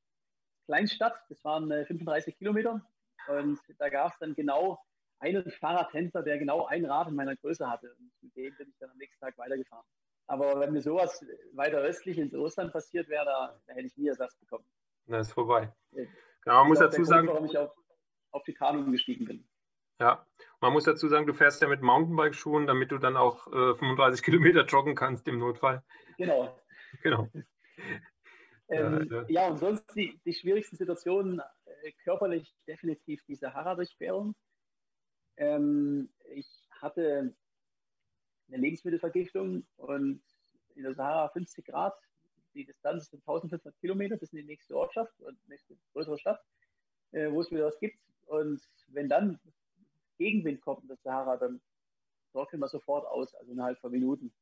Kleinstadt. Das waren äh, 35 Kilometer. Und da gab es dann genau einen Fahrradhändler, der genau ein Rad in meiner Größe hatte. Und mit dem bin ich dann am nächsten Tag weitergefahren. Aber wenn mir sowas weiter östlich ins Russland passiert wäre, da, da, hätte ich nie Ersatz bekommen.
Na, ist vorbei.
Ja.
Genau, man muss dazu Grund, sagen,
warum ich auf, auf die Kanu gestiegen bin.
Ja, man muss dazu sagen, du fährst ja mit Mountainbike-Schuhen, damit du dann auch äh, 35 Kilometer joggen kannst im Notfall.
Genau.
Genau.
ähm, ja, ja. ja, und sonst die, die schwierigsten Situationen körperlich definitiv die Sahara-Durchquerung. Ähm, ich hatte eine Lebensmittelvergiftung und in der Sahara 50 Grad. Die Distanz ist 1500 Kilometer bis in die nächste Ortschaft, nächste größere Stadt, äh, wo es wieder was gibt. Und wenn dann Gegenwind kommt in der Sahara, dann trocknen wir sofort aus, also innerhalb von Minuten.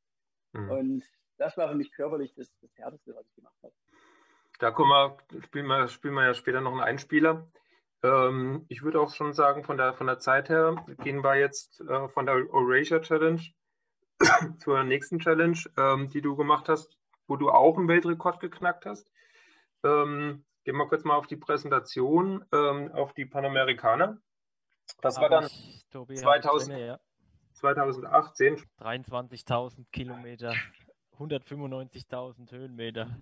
Mhm. Und das war für mich körperlich das, das Härteste, was ich gemacht habe.
Da kommen wir, spielen wir, spielen wir ja später noch einen Einspieler. Ähm, ich würde auch schon sagen, von der, von der Zeit her gehen wir jetzt äh, von der Eurasia Challenge zur nächsten Challenge, ähm, die du gemacht hast, wo du auch einen Weltrekord geknackt hast. Ähm, gehen wir kurz mal auf die Präsentation, ähm, auf die Panamerikaner. Das war dann ich, Tobi, 2000, drin, ja. 2018.
23.000 Kilometer, 195.000 Höhenmeter.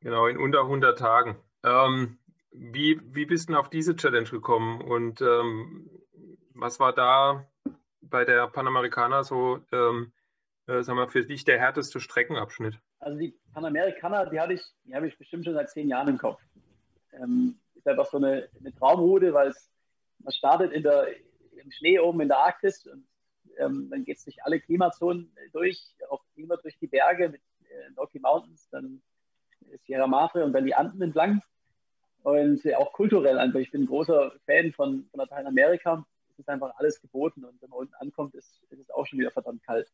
Genau, in unter 100 Tagen. Ähm, wie, wie bist du auf diese Challenge gekommen und ähm, was war da bei der Panamericana so, ähm, äh, sagen wir, für dich der härteste Streckenabschnitt?
Also die Panamericana, die hatte ich, habe ich bestimmt schon seit zehn Jahren im Kopf. Ähm, ist einfach so eine, eine Traumroute, weil man startet in der, im Schnee oben in der Arktis und ähm, dann geht es durch alle Klimazonen durch, auch immer durch die Berge mit äh, Rocky Mountains, dann Sierra Madre und dann die Anden entlang. Und äh, auch kulturell einfach. Ich bin ein großer Fan von, von Lateinamerika. Es ist einfach alles geboten und wenn man unten ankommt, ist, ist es auch schon wieder verdammt kalt.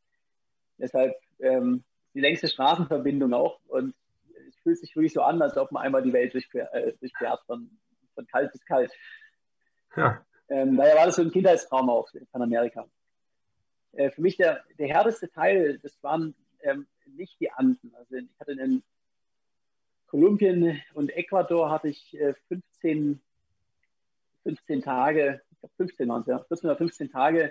Deshalb ähm, die längste Straßenverbindung auch und es fühlt sich wirklich so an, als ob man einmal die Welt durchquert, äh, durchquert von, von kalt bis kalt. Ja. Ähm, daher war das so ein Kindheitstraum auch in Panamerika. Äh, für mich der, der härteste Teil, das waren ähm, nicht die Anden. Also ich hatte in Kolumbien und Ecuador hatte ich äh, 15, 15 Tage, ich glaube 15 waren es ja, 14 oder 15 Tage,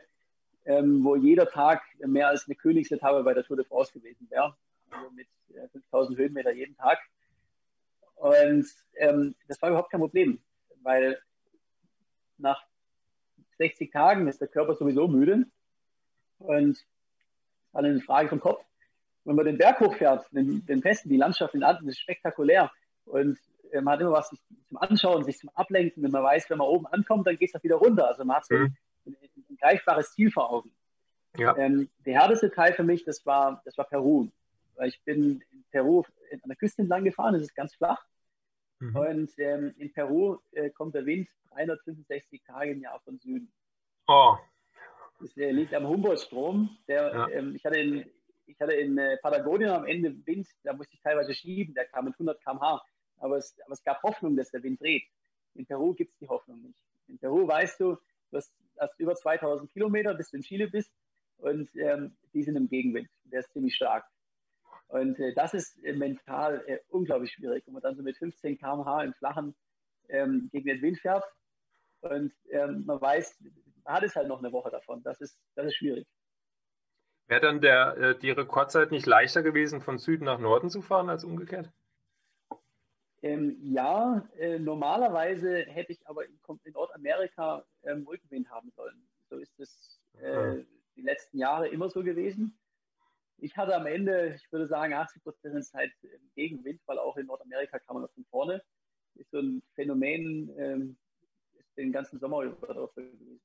ähm, wo jeder Tag mehr als eine Königsetappe bei der Tour de France gewesen wäre. Also mit äh, 5000 Höhenmeter jeden Tag. Und ähm, das war überhaupt kein Problem, weil nach 60 Tagen ist der Körper sowieso müde. Und war eine Frage vom Kopf. Wenn man den Berg hochfährt, den, den Festen, die Landschaft in Anden ist spektakulär. Und äh, man hat immer was zum Anschauen, sich zum Ablenken. Wenn man weiß, wenn man oben ankommt, dann geht es wieder runter. Also man hat so mhm. ein, ein, ein, greifbares Ziel vor Augen. Ja. Ähm, der härteste Teil für mich, das war, das war Peru. Weil ich bin in Peru an der Küste entlang gefahren, es ist ganz flach. Mhm. Und ähm, in Peru äh, kommt der Wind 365 Tage im Jahr von Süden.
Oh.
Das äh, liegt am Humboldt-Strom. ja. ähm, ich hatte in, ich hatte in äh, Patagonien am Ende Wind, da musste ich teilweise schieben, der kam mit 100 km/h. Aber es, aber es gab Hoffnung, dass der Wind dreht. In Peru gibt es die Hoffnung nicht. In Peru weißt du, du hast, hast über 2000 Kilometer, bis du in Chile bist und ähm, die sind im Gegenwind. Der ist ziemlich stark. Und äh, das ist äh, mental äh, unglaublich schwierig, wenn man dann so mit 15 km/h im Flachen ähm, gegen den Wind fährt und ähm, man weiß, man hat es halt noch eine Woche davon. Das ist, das ist schwierig.
Wäre dann der, äh, die Rekordzeit nicht leichter gewesen, von Süden nach Norden zu fahren als umgekehrt?
Ähm, ja, äh, normalerweise hätte ich aber in, in Nordamerika ähm, Rückenwind haben sollen. So ist es äh, die letzten Jahre immer so gewesen. Ich hatte am Ende, ich würde sagen, 80 Prozent der Zeit Gegenwind, weil auch in Nordamerika kam man das von vorne. Ist so ein Phänomen, ähm, ist den ganzen Sommer über dort gewesen.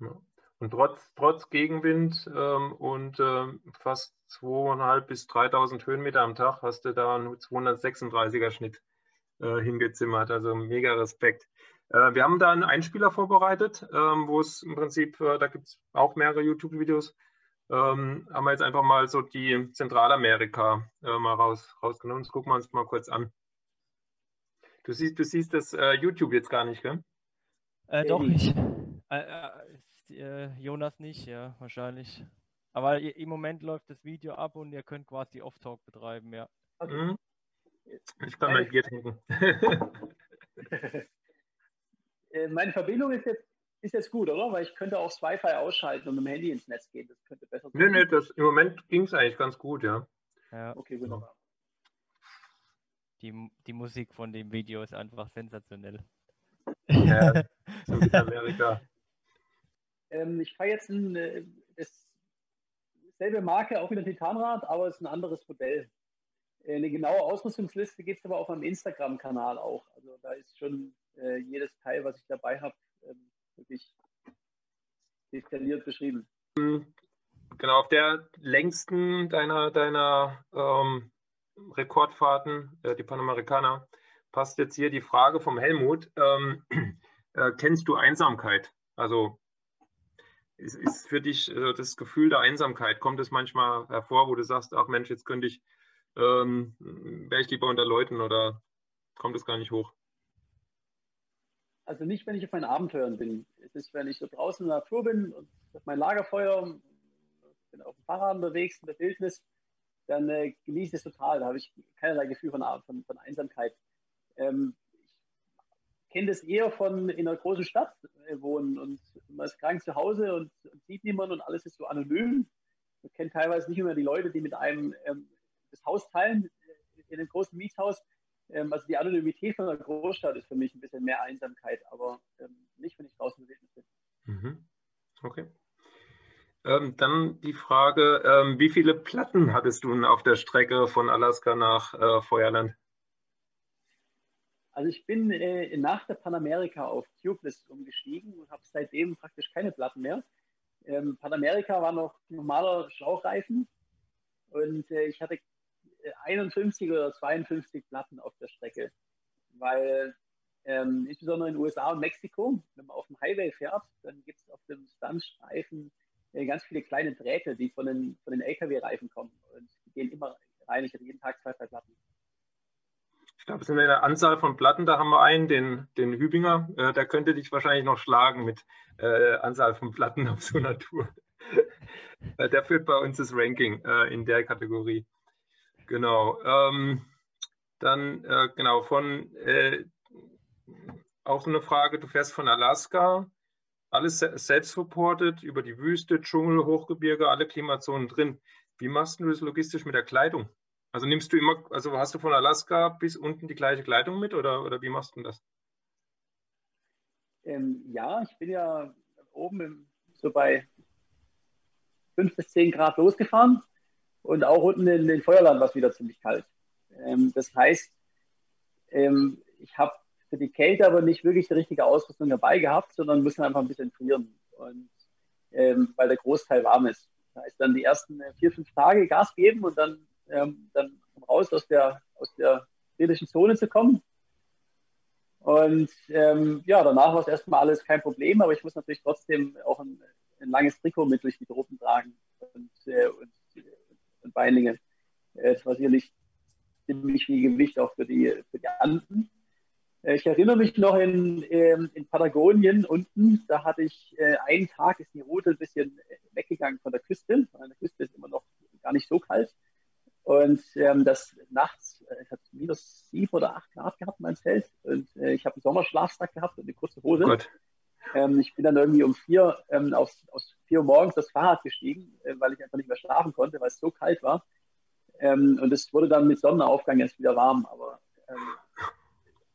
Ja. Und trotz, trotz Gegenwind ähm, und ähm, fast 2.500 bis 3.000 Höhenmeter am Tag hast du da einen 236er Schnitt äh, hingezimmert. Also mega Respekt. Äh, wir haben da einen Einspieler vorbereitet, ähm, wo es im Prinzip, äh, da gibt es auch mehrere YouTube-Videos, ähm, haben wir jetzt einfach mal so die Zentralamerika äh, mal raus, rausgenommen. Das gucken wir uns mal kurz an. Du siehst, du siehst das äh, YouTube jetzt gar nicht, gell?
Äh, doch, ich. Jonas nicht, ja, wahrscheinlich. Aber im Moment läuft das Video ab und ihr könnt quasi Off-Talk betreiben, ja.
Mhm. Ich kann mein Bier trinken.
Äh, meine Verbindung ist jetzt, ist jetzt gut, oder? Weil ich könnte auch das Wi-Fi ausschalten und mit dem Handy ins Netz gehen. Das könnte besser
sein. Nee, nee, das, im Moment ging es eigentlich ganz gut, ja.
Ja.
Okay, wunderbar.
Die, die Musik von dem Video ist einfach sensationell.
Ja, so wie Amerika.
Ähm, ich fahre jetzt ein, äh, dasselbe Marke, auch wieder Titanrad, aber es ist ein anderes Modell. Äh, eine genaue Ausrüstungsliste gibt es aber auf meinem Instagram-Kanal auch. Also da ist schon äh, jedes Teil, was ich dabei habe, ähm, wirklich detailliert beschrieben.
Genau, auf der längsten deiner, deiner ähm, Rekordfahrten, äh, die Panamericana, passt jetzt hier die Frage vom Helmut. Ähm, äh, kennst du Einsamkeit? Also ist, ist für dich äh, das Gefühl der Einsamkeit, kommt es manchmal hervor, wo du sagst, ach Mensch, jetzt könnte ich ähm, wäre ich lieber unter Leuten oder kommt es gar nicht hoch?
Also nicht, wenn ich auf meinen Abenteuern bin. Es ist, wenn ich so draußen in der Natur bin und auf mein Lagerfeuer, bin auf dem Fahrrad unterwegs in der Wildnis, dann äh, genieße ich es total. Da habe ich keinerlei Gefühl von, von, von Einsamkeit. Ähm, kenne das eher von in einer großen Stadt äh, wohnen und man ist krank zu Hause und, sieht niemanden und alles ist so anonym. Man kennt teilweise nicht mehr die Leute, die mit einem ähm, das Haus teilen in einem großen Mietshaus. Ähm, also die Anonymität von einer Großstadt ist für mich ein bisschen mehr Einsamkeit, aber ähm, nicht, wenn ich draußen in bin.
Mhm. Okay. Ähm, dann die Frage, ähm, wie viele Platten hattest du auf der Strecke von Alaska nach äh, Feuerland?
Also ich bin äh, nach der Panamerika auf Tubeless umgestiegen und habe seitdem praktisch keine Platten mehr. Ähm, Panamerika war noch normaler Schlauchreifen und äh, ich hatte 51 oder 52 Platten auf der Strecke, weil ähm, insbesondere in den USA und Mexiko, wenn man auf dem Highway fährt, dann gibt es auf dem Stuntstreifen äh, ganz viele kleine Drähte, die von den, von den LKW-Reifen kommen und die gehen immer rein. Ich hatte jeden Tag zwei, drei Platten.
Ich glaube, es sind eine Anzahl von Platten. Da haben wir einen, den, den Hübinger. Äh, der könnte dich wahrscheinlich noch schlagen mit äh, Anzahl von Platten auf so einer Tour. Äh, der führt bei uns das Ranking äh, in der Kategorie. Genau. Ähm, dann, äh, genau, von äh, auch so eine Frage, du fährst von Alaska, alles selbst reportet über die Wüste, Dschungel, Hochgebirge, alle Klimazonen drin. Wie machst du das logistisch mit der Kleidung? Also nimmst du immer, also hast du von Alaska bis unten die gleiche Kleidung mit oder, oder wie machst du das?
Ähm, ja, ich bin ja oben im, so bei 5 bis 10 Grad losgefahren und auch unten in den Feuerland war es wieder ziemlich kalt. Ähm, das heißt, ähm, ich habe für die Kälte aber nicht wirklich die richtige Ausrüstung dabei gehabt, sondern müssen einfach ein bisschen frieren, und, ähm, weil der Großteil warm ist. Das heißt, dann die ersten äh, vier, fünf Tage Gas geben und dann, ähm, dann raus aus der, aus der kritischen Zone zu kommen. Und ähm, ja, danach war es erstmal alles kein Problem, aber ich muss natürlich trotzdem auch ein, ein langes Trikot mit durch die Tropen tragen und, äh, und und Beininge. Äh, das war sicherlich ziemlich viel Gewicht auch für die, für die Anden. Äh, ich erinnere mich noch in, ähm, in Patagonien unten, da hatte ich äh, einen Tag, ist die Route ein bisschen weggegangen von der Küste. An der Küste ist immer noch gar nicht so kalt. Und ähm, das nachts, es hat minus sieben oder acht Grad gehabt, mein Zelt. Und äh, ich habe einen Sommerschlafsack gehabt und eine kurze Hose.
Gott.
Ähm, ich bin dann irgendwie um vier, ähm, aus, aus vier Uhr morgens das Fahrrad gestiegen, äh, weil ich einfach nicht mehr schlafen konnte, weil es so kalt war. Ähm, und es wurde dann mit Sonnenaufgang erst wieder warm. Aber ähm,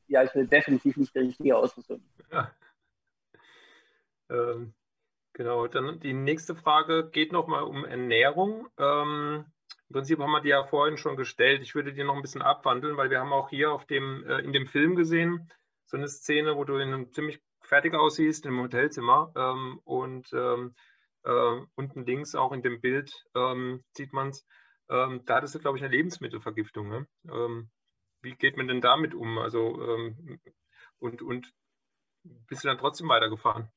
ja, ich will definitiv nicht der richtige Ausrüstung. Ja.
Ähm, genau, dann die nächste Frage geht nochmal um Ernährung. Ähm, Im Prinzip haben wir die ja vorhin schon gestellt. Ich würde die noch ein bisschen abwandeln, weil wir haben auch hier auf dem, äh, in dem Film gesehen, so eine Szene, wo du in einem ziemlich fertig aussiehst im Hotelzimmer ähm, und ähm, äh, unten links auch in dem Bild ähm, sieht man es. Ähm, da hattest du, glaube ich, eine Lebensmittelvergiftung. Ne? Ähm, wie geht man denn damit um? Also ähm, und, und bist du dann trotzdem weitergefahren?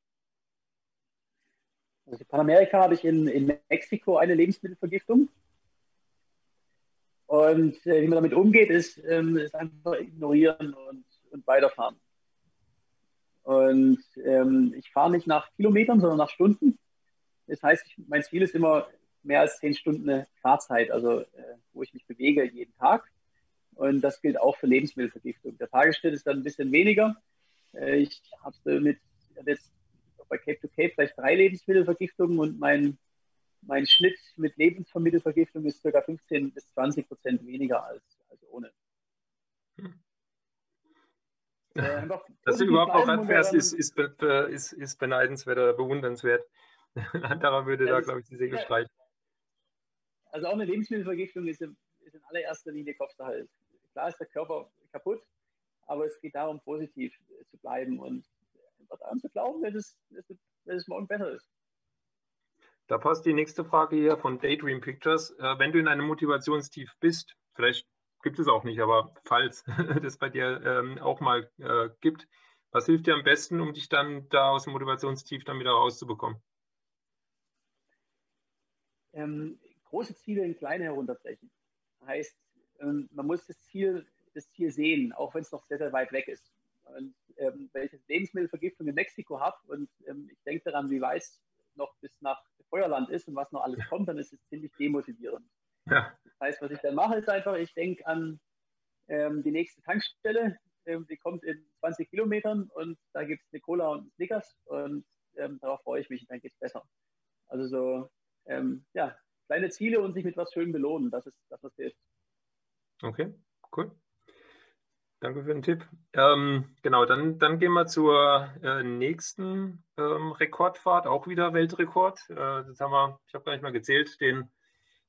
Also in Panamerika habe ich in, in Mexiko eine Lebensmittelvergiftung. Und äh, wie man damit umgeht, ist, ähm, ist einfach ignorieren und, und weiterfahren. Und ähm, ich fahre nicht nach Kilometern, sondern nach Stunden. Das heißt, ich, mein Ziel ist immer mehr als zehn Stunden Fahrzeit, also äh, wo ich mich bewege jeden Tag. Und das gilt auch für Lebensmittelvergiftung. Der Tagesschnitt ist dann ein bisschen weniger. Äh, ich habe mit jetzt bei Cape to Cape vielleicht drei Lebensmittelvergiftungen und mein, mein Schnitt mit Lebensmittelvergiftung ist ca. 15 bis 20 Prozent weniger als, als ohne. Hm.
Äh, Dass du überhaupt noch anfährst, ist, ist, ist, ist beneidenswert oder bewundernswert. Anderer würde da, glaube ich, die Segel streichen.
Also auch eine Lebensmittelvergiftung ist, ist in allererster Linie Kopfsache. Klar ist der Körper kaputt, aber es geht darum, positiv zu bleiben und daran zu glauben, dass es, dass es morgen besser ist.
Da passt die nächste Frage hier von Daydream Pictures. Äh, wenn du in einem Motivationstief bist, vielleicht gibt es auch nicht, aber falls das bei dir ähm, auch mal äh, gibt, was hilft dir am besten, um dich dann da aus dem Motivationstief dann wieder rauszubekommen?
Ähm, große Ziele in kleine herunterbrechen. Heißt, ähm, man muss das Ziel, das Ziel sehen, auch wenn es noch sehr, sehr weit weg ist. Und ähm, wenn ich jetzt Lebensmittelvergiftung in Mexiko habe und ähm, ich denke daran, wie weit noch bis nach Feuerland ist und was noch alles kommt, dann ist es ziemlich demotivierend. Ja. Das heißt, was ich dann mache, ist einfach, ich denke an ähm, die nächste Tankstelle, ähm, die kommt in 20 Kilometern und da gibt es eine Cola und Snickers und ähm, darauf freue ich mich und dann geht es besser. Also so, ähm, ja, kleine Ziele und sich mit was Schönem belohnen, das ist das, was hilft.
Okay, cool. Danke für den Tipp. Ähm, genau, dann, dann gehen wir zur äh, nächsten ähm, Rekordfahrt, auch wieder Weltrekord. Äh, das haben wir, ich habe gar nicht mal gezählt, den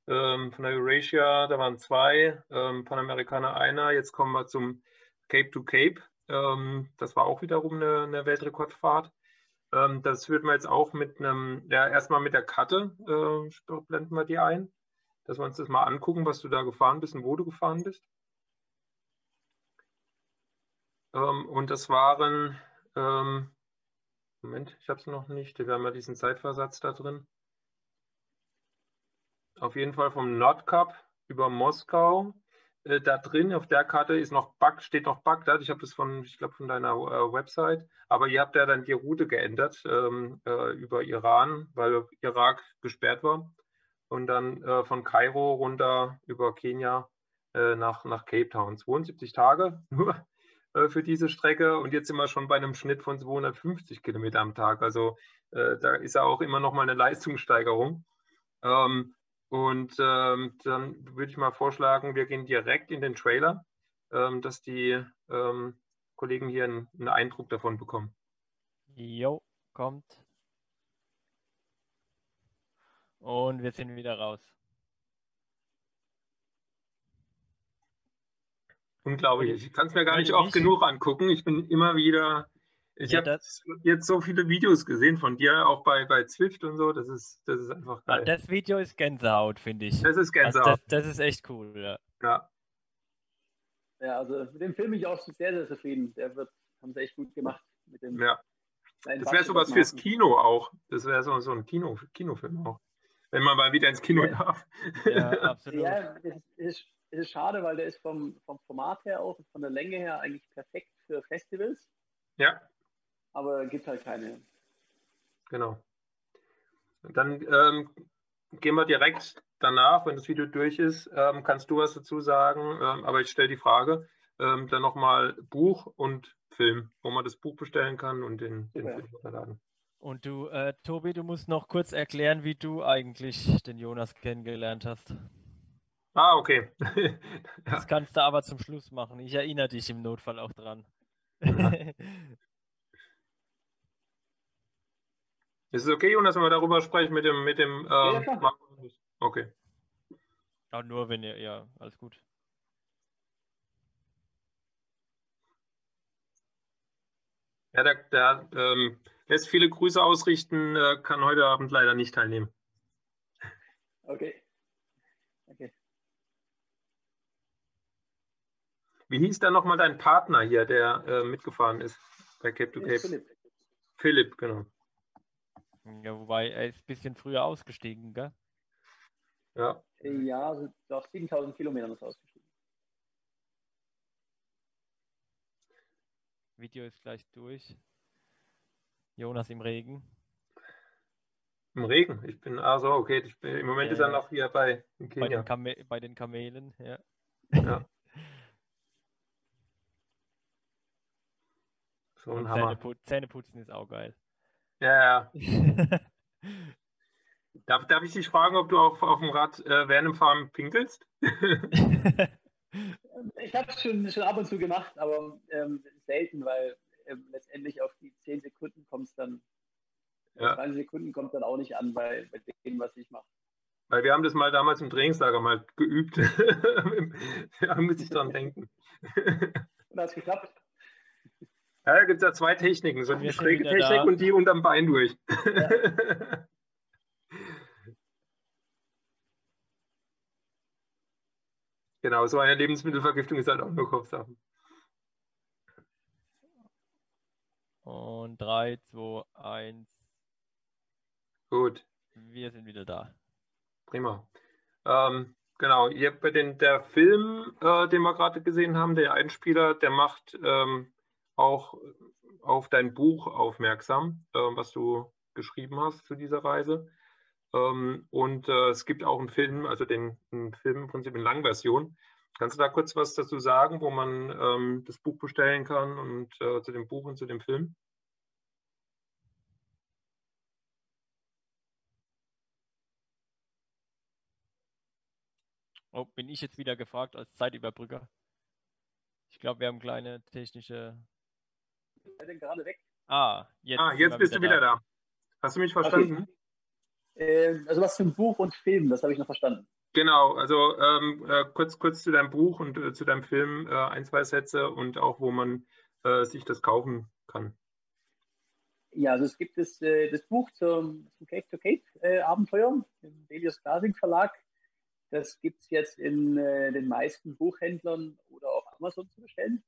ähm, von der Eurasia, da waren zwei, ähm, Panamerikaner einer. Jetzt kommen wir zum Cape to Cape. Ähm, das war auch wiederum eine, eine Weltrekordfahrt. Ähm, das würden wir jetzt auch mit einem, ja, erstmal mit der Karte, äh, blenden wir die ein, dass wir uns das mal angucken, was du da gefahren bist und wo du gefahren bist. Ähm, und das waren, ähm, Moment, ich habe es noch nicht, wir haben ja diesen Zeitversatz da drin. Auf jeden Fall vom Nordkap über Moskau. Äh, da drin auf der Karte ist noch Bag, steht noch Bagdad. Ich habe das von, ich glaube, von deiner äh, Website. Aber ihr habt ja dann die Route geändert ähm, äh, über Iran, weil Irak gesperrt war. Und dann äh, von Kairo runter über Kenia äh, nach, nach Cape Town. 72 Tage nur für diese Strecke und jetzt sind wir schon bei einem Schnitt von 250 Kilometer am Tag. Also äh, da ist ja auch immer noch mal eine Leistungssteigerung. Ähm, und ähm, dann würde ich mal vorschlagen, wir gehen direkt in den Trailer, ähm, dass die ähm, Kollegen hier einen, einen Eindruck davon bekommen.
Jo, kommt. Und wir sind wieder raus.
Unglaublich. Ich kann es mir gar nicht oft genug angucken. Ich bin immer wieder. Ich ja, habe jetzt so viele Videos gesehen von dir, auch bei, bei Zwift und so. Das ist, das ist einfach
geil. Das Video ist Gänsehaut, finde ich.
Das ist Gänsehaut. Also
das, das, ist echt cool, ja.
ja.
Ja, also mit dem Film bin ich auch sehr, sehr zufrieden. Der wird, haben sie echt gut gemacht. Mit dem
ja. Das wäre sowas fürs Kino auch. Das wäre so, so ein Kino, Kinofilm auch. Wenn man mal wieder ins Kino ja. darf.
Ja, absolut.
Ja, es ist, es ist schade, weil der ist vom, vom Format her auch, von der Länge her eigentlich perfekt für Festivals.
Ja.
Aber es gibt halt keine.
Genau. Dann ähm, gehen wir direkt danach, wenn das Video durch ist, ähm, kannst du was dazu sagen. Ähm, aber ich stelle die Frage, ähm, dann nochmal Buch und Film, wo man das Buch bestellen kann und den, den. Film runterladen.
Und du, äh, Tobi, du musst noch kurz erklären, wie du eigentlich den Jonas kennengelernt hast.
Ah, okay. ja.
Das kannst du aber zum Schluss machen. Ich erinnere dich im Notfall auch dran.
Ja. Ist es okay, Jonas, wenn wir darüber sprechen mit dem, mit dem
ja,
ähm,
klar.
Markus? Okay.
Aber nur wenn ihr, ja, alles gut.
Ja, der, der ähm, lässt viele Grüße ausrichten, äh, kann heute Abend leider nicht teilnehmen.
Okay.
Wie hieß da nochmal dein Partner hier, der äh, mitgefahren ist bei Cape to Cape?
Philipp.
Philipp, genau.
Ja, wobei er ist ein bisschen früher ausgestiegen, gell?
Ja.
Ja, also nach 7000 Kilometern ist ausgestiegen.
Video ist gleich durch. Jonas im Regen.
Im Regen. Ich bin, ah so, okay. Ich bin, Im Moment ist er
Ja.
noch hier bei in
Bei den. Kame bei den Kamelen, ja.
Ja. So ein Hammer.
Zähnepu Zähneputzen ist auch geil.
Ja, ja. Darf, darf ich dich fragen, ob du auf, auf dem Rad äh, während dem Fahren pinkelst?
Ich habe es schon, schon ab und zu gemacht, aber ähm, selten, weil ähm, letztendlich auf die 10 Sekunden kommt es dann,
Ja.
20 Sekunden kommt dann auch nicht an bei, bei dem, was ich mache.
Weil wir haben das mal damals im Trainingslager mal geübt. da muss ich dran denken.
Und hat es geklappt.
Ja, da gibt es ja zwei Techniken, so die schräge Technik
da.
und die unterm Bein durch. genau, so eine Lebensmittelvergiftung ist halt auch nur Kopfsache.
Und 3, 2, 1.
Gut,
Wir sind wieder da.
prima. Ähm, genau, ihr bei den, der Film, äh, den wir gerade gesehen haben, der Einspieler, der macht ähm, auch auf dein Buch aufmerksam, äh, was du geschrieben hast zu dieser Reise. Ähm, und äh, es gibt auch einen Film, also den einen Film im Prinzip in Langversion. Kannst du da kurz was dazu sagen, wo man ähm, das Buch bestellen kann und äh, zu dem Buch und zu dem Film?
Oh, bin ich jetzt wieder gefragt als Zeitüberbrücker? Ich glaube, wir haben kleine technische.
Ist er denn gerade weg?
Ah, jetzt,
Ah, jetzt bist du wieder da. Hast du mich verstanden?
Ähm, also was zum Buch und Film, das habe ich noch verstanden.
Genau, also ähm, äh, kurz, kurz zu deinem Buch und äh, zu deinem Film äh, ein, zwei Sätze und auch, wo man äh, sich das kaufen kann.
Ja, also es gibt das, äh, das Buch zum, zum Cape to Cape äh, Abenteuer im Delius Glasing Verlag. Das gibt es jetzt in äh, den meisten Buchhändlern oder auf Amazon zu bestellen.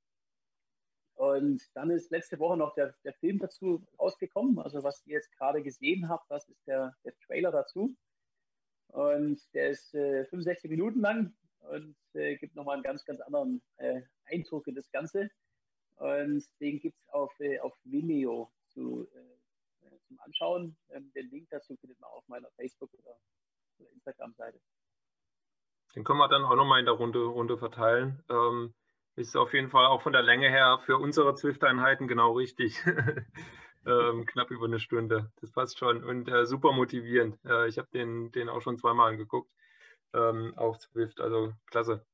Und dann ist letzte Woche noch der, der Film dazu rausgekommen. Also was ihr jetzt gerade gesehen habt, das ist der, der Trailer dazu. Und der ist äh, 65 Minuten lang und äh, gibt nochmal einen ganz, ganz anderen äh, Eindruck in das Ganze. Und den gibt es auf, äh, auf Vimeo zu, äh, zum Anschauen. Ähm, den Link dazu findet man auf meiner Facebook- oder, oder Instagram-Seite.
Den können wir dann auch nochmal in der Runde, Runde verteilen. Ähm, ist auf jeden Fall auch von der Länge her für unsere Zwift-Einheiten genau richtig. ähm, knapp über eine Stunde. Das passt schon und äh, super motivierend. Äh, ich habe den, den auch schon zweimal angeguckt ähm, auf Zwift, also klasse.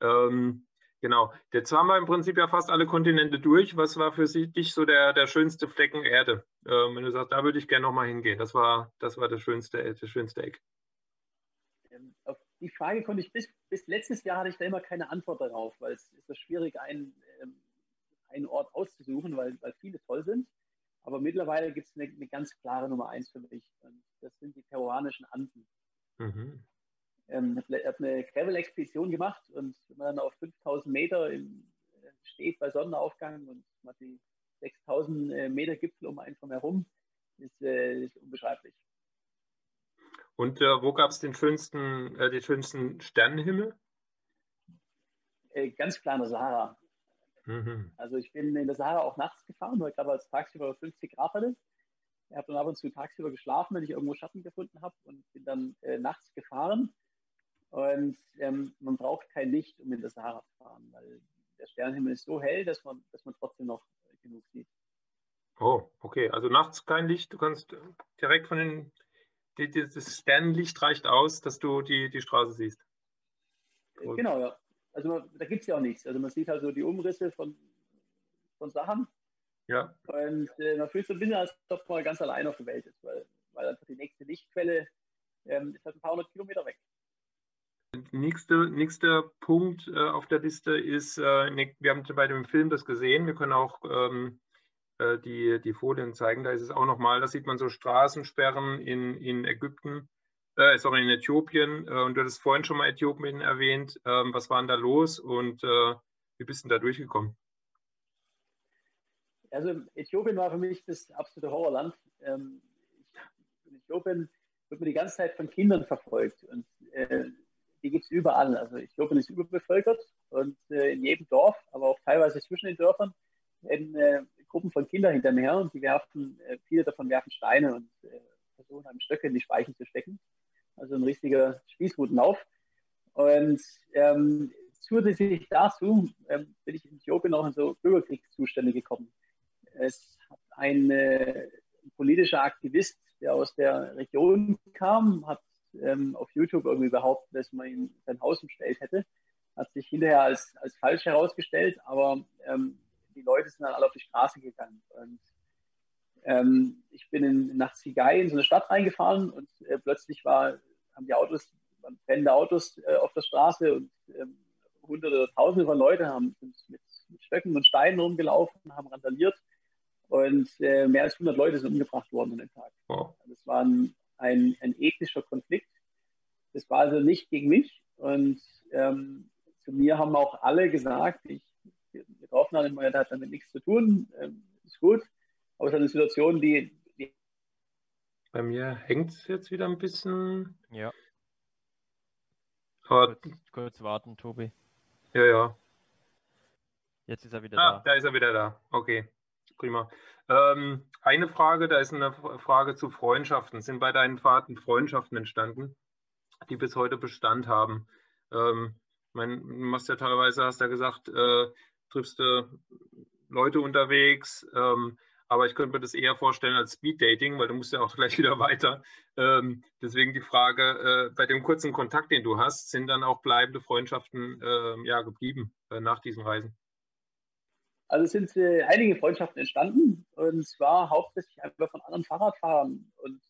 Ähm, genau. Jetzt haben wir im Prinzip ja fast alle Kontinente durch. Was war für Sie, dich so der, der schönste Flecken Erde? Ähm, wenn du sagst, da würde ich gerne nochmal hingehen. Das war, das war das schönste, das schönste Eck.
Ähm, auf die Frage konnte ich bis, bis letztes Jahr hatte ich da immer keine Antwort darauf, weil es ist so schwierig, einen, ähm, einen Ort auszusuchen, weil, weil viele toll sind. Aber mittlerweile gibt es eine, eine ganz klare Nummer eins für mich. Und das sind die peruanischen Anden.
Mhm.
Ähm, ich habe eine Gravel-Expedition gemacht und wenn man dann auf 5000 Meter im, äh, steht bei Sonnenaufgang und man hat die 6000 äh, Meter Gipfel um einen drum herum, ist, äh, ist unbeschreiblich.
Und äh, wo gab es den schönsten, äh, den schönsten Sternenhimmel?
Äh, ganz klar in der Sahara.
Mhm.
Also ich bin in der Sahara auch nachts gefahren, weil ich glaube, als tagsüber 50 Grad hatte. Ich habe dann ab und zu tagsüber geschlafen, wenn ich irgendwo Schatten gefunden habe und bin dann äh, nachts gefahren. Und ähm, man braucht kein Licht, um in der Sahara zu fahren, weil der Sternenhimmel ist so hell, dass man, dass man trotzdem noch genug sieht.
Oh, okay. Also nachts kein Licht. Du kannst direkt von den, die, die, das Sternenlicht reicht aus, dass du die, die Straße siehst.
Cool. Genau, ja. Also man, da gibt es ja auch nichts. Also man sieht halt so die Umrisse von, von Sachen.
Ja.
Und äh, man fühlt so ein bisschen, als ob man ganz allein auf der Welt ist, weil, weil einfach die nächste Lichtquelle ähm, ist halt ein paar hundert Kilometer weg.
Nächster nächste Punkt äh, auf der Liste ist, äh, ne, wir haben bei dem Film das gesehen, wir können auch ähm, äh, die, die Folien zeigen, da ist es auch nochmal, da sieht man so Straßensperren in, in Ägypten, äh, sorry, in Äthiopien äh, und du hattest vorhin schon mal Äthiopien erwähnt, ähm, was war denn da los und äh, wie bist du da durchgekommen?
Also Äthiopien war für mich das absolute Horrorland. Ähm, in Äthiopien wird man die ganze Zeit von Kindern verfolgt und äh, die gibt es überall. Also Äthiopien ist überbevölkert und äh, in jedem Dorf, aber auch teilweise zwischen den Dörfern, werden äh, Gruppen von Kindern hinter mir her und die werfen, äh, viele davon werfen Steine und äh, versuchen einem Stöcke in die Speichen zu stecken. Also ein richtiger Spießrutenlauf. Und ähm, zusätzlich dazu ähm, bin ich in Äthiopien auch in so Bürgerkriegszustände gekommen. Es hat ein, äh, politischer Aktivist, der aus der Region kam, hat ähm, auf YouTube irgendwie behauptet, dass man ihm sein Haus umstellt hätte. Hat sich hinterher als, als falsch herausgestellt, aber ähm, die Leute sind dann alle auf die Straße gegangen. Und ähm, ich bin in, nach Zigai in so eine Stadt reingefahren und äh, plötzlich war, haben die Autos, waren brennende Autos äh, auf der Straße und ähm, hunderte oder tausende von Leuten haben mit, mit Stöcken und Steinen rumgelaufen, haben randaliert und äh, mehr als 100 Leute sind umgebracht worden an dem Tag. Wow. Das war ein, ein, ein ethnischer Konflikt. Das war also nicht gegen mich. Und ähm, zu mir haben auch alle gesagt, ich das hat damit nichts zu tun, ähm, ist gut. Aber es ist eine Situation, die, die
bei mir hängt es jetzt wieder ein bisschen.
Ja.
Aber,
kurz, kurz warten, Tobi.
Ja, ja.
Jetzt ist er wieder
ah,
da.
Da ist er wieder da. Okay prima. Ähm, eine Frage, da ist eine Frage zu Freundschaften. Sind bei deinen Fahrten Freundschaften entstanden, die bis heute Bestand haben? Ähm, mein, du machst ja teilweise, hast ja gesagt, äh, triffst du Leute unterwegs, ähm, aber ich könnte mir das eher vorstellen als Speed-Dating, weil du musst ja auch gleich wieder weiter. Ähm, deswegen die Frage, äh, bei dem kurzen Kontakt, den du hast, sind dann auch bleibende Freundschaften äh, ja, geblieben äh, nach diesen Reisen?
Also sind äh, einige Freundschaften entstanden und zwar hauptsächlich einfach von anderen Fahrradfahrern und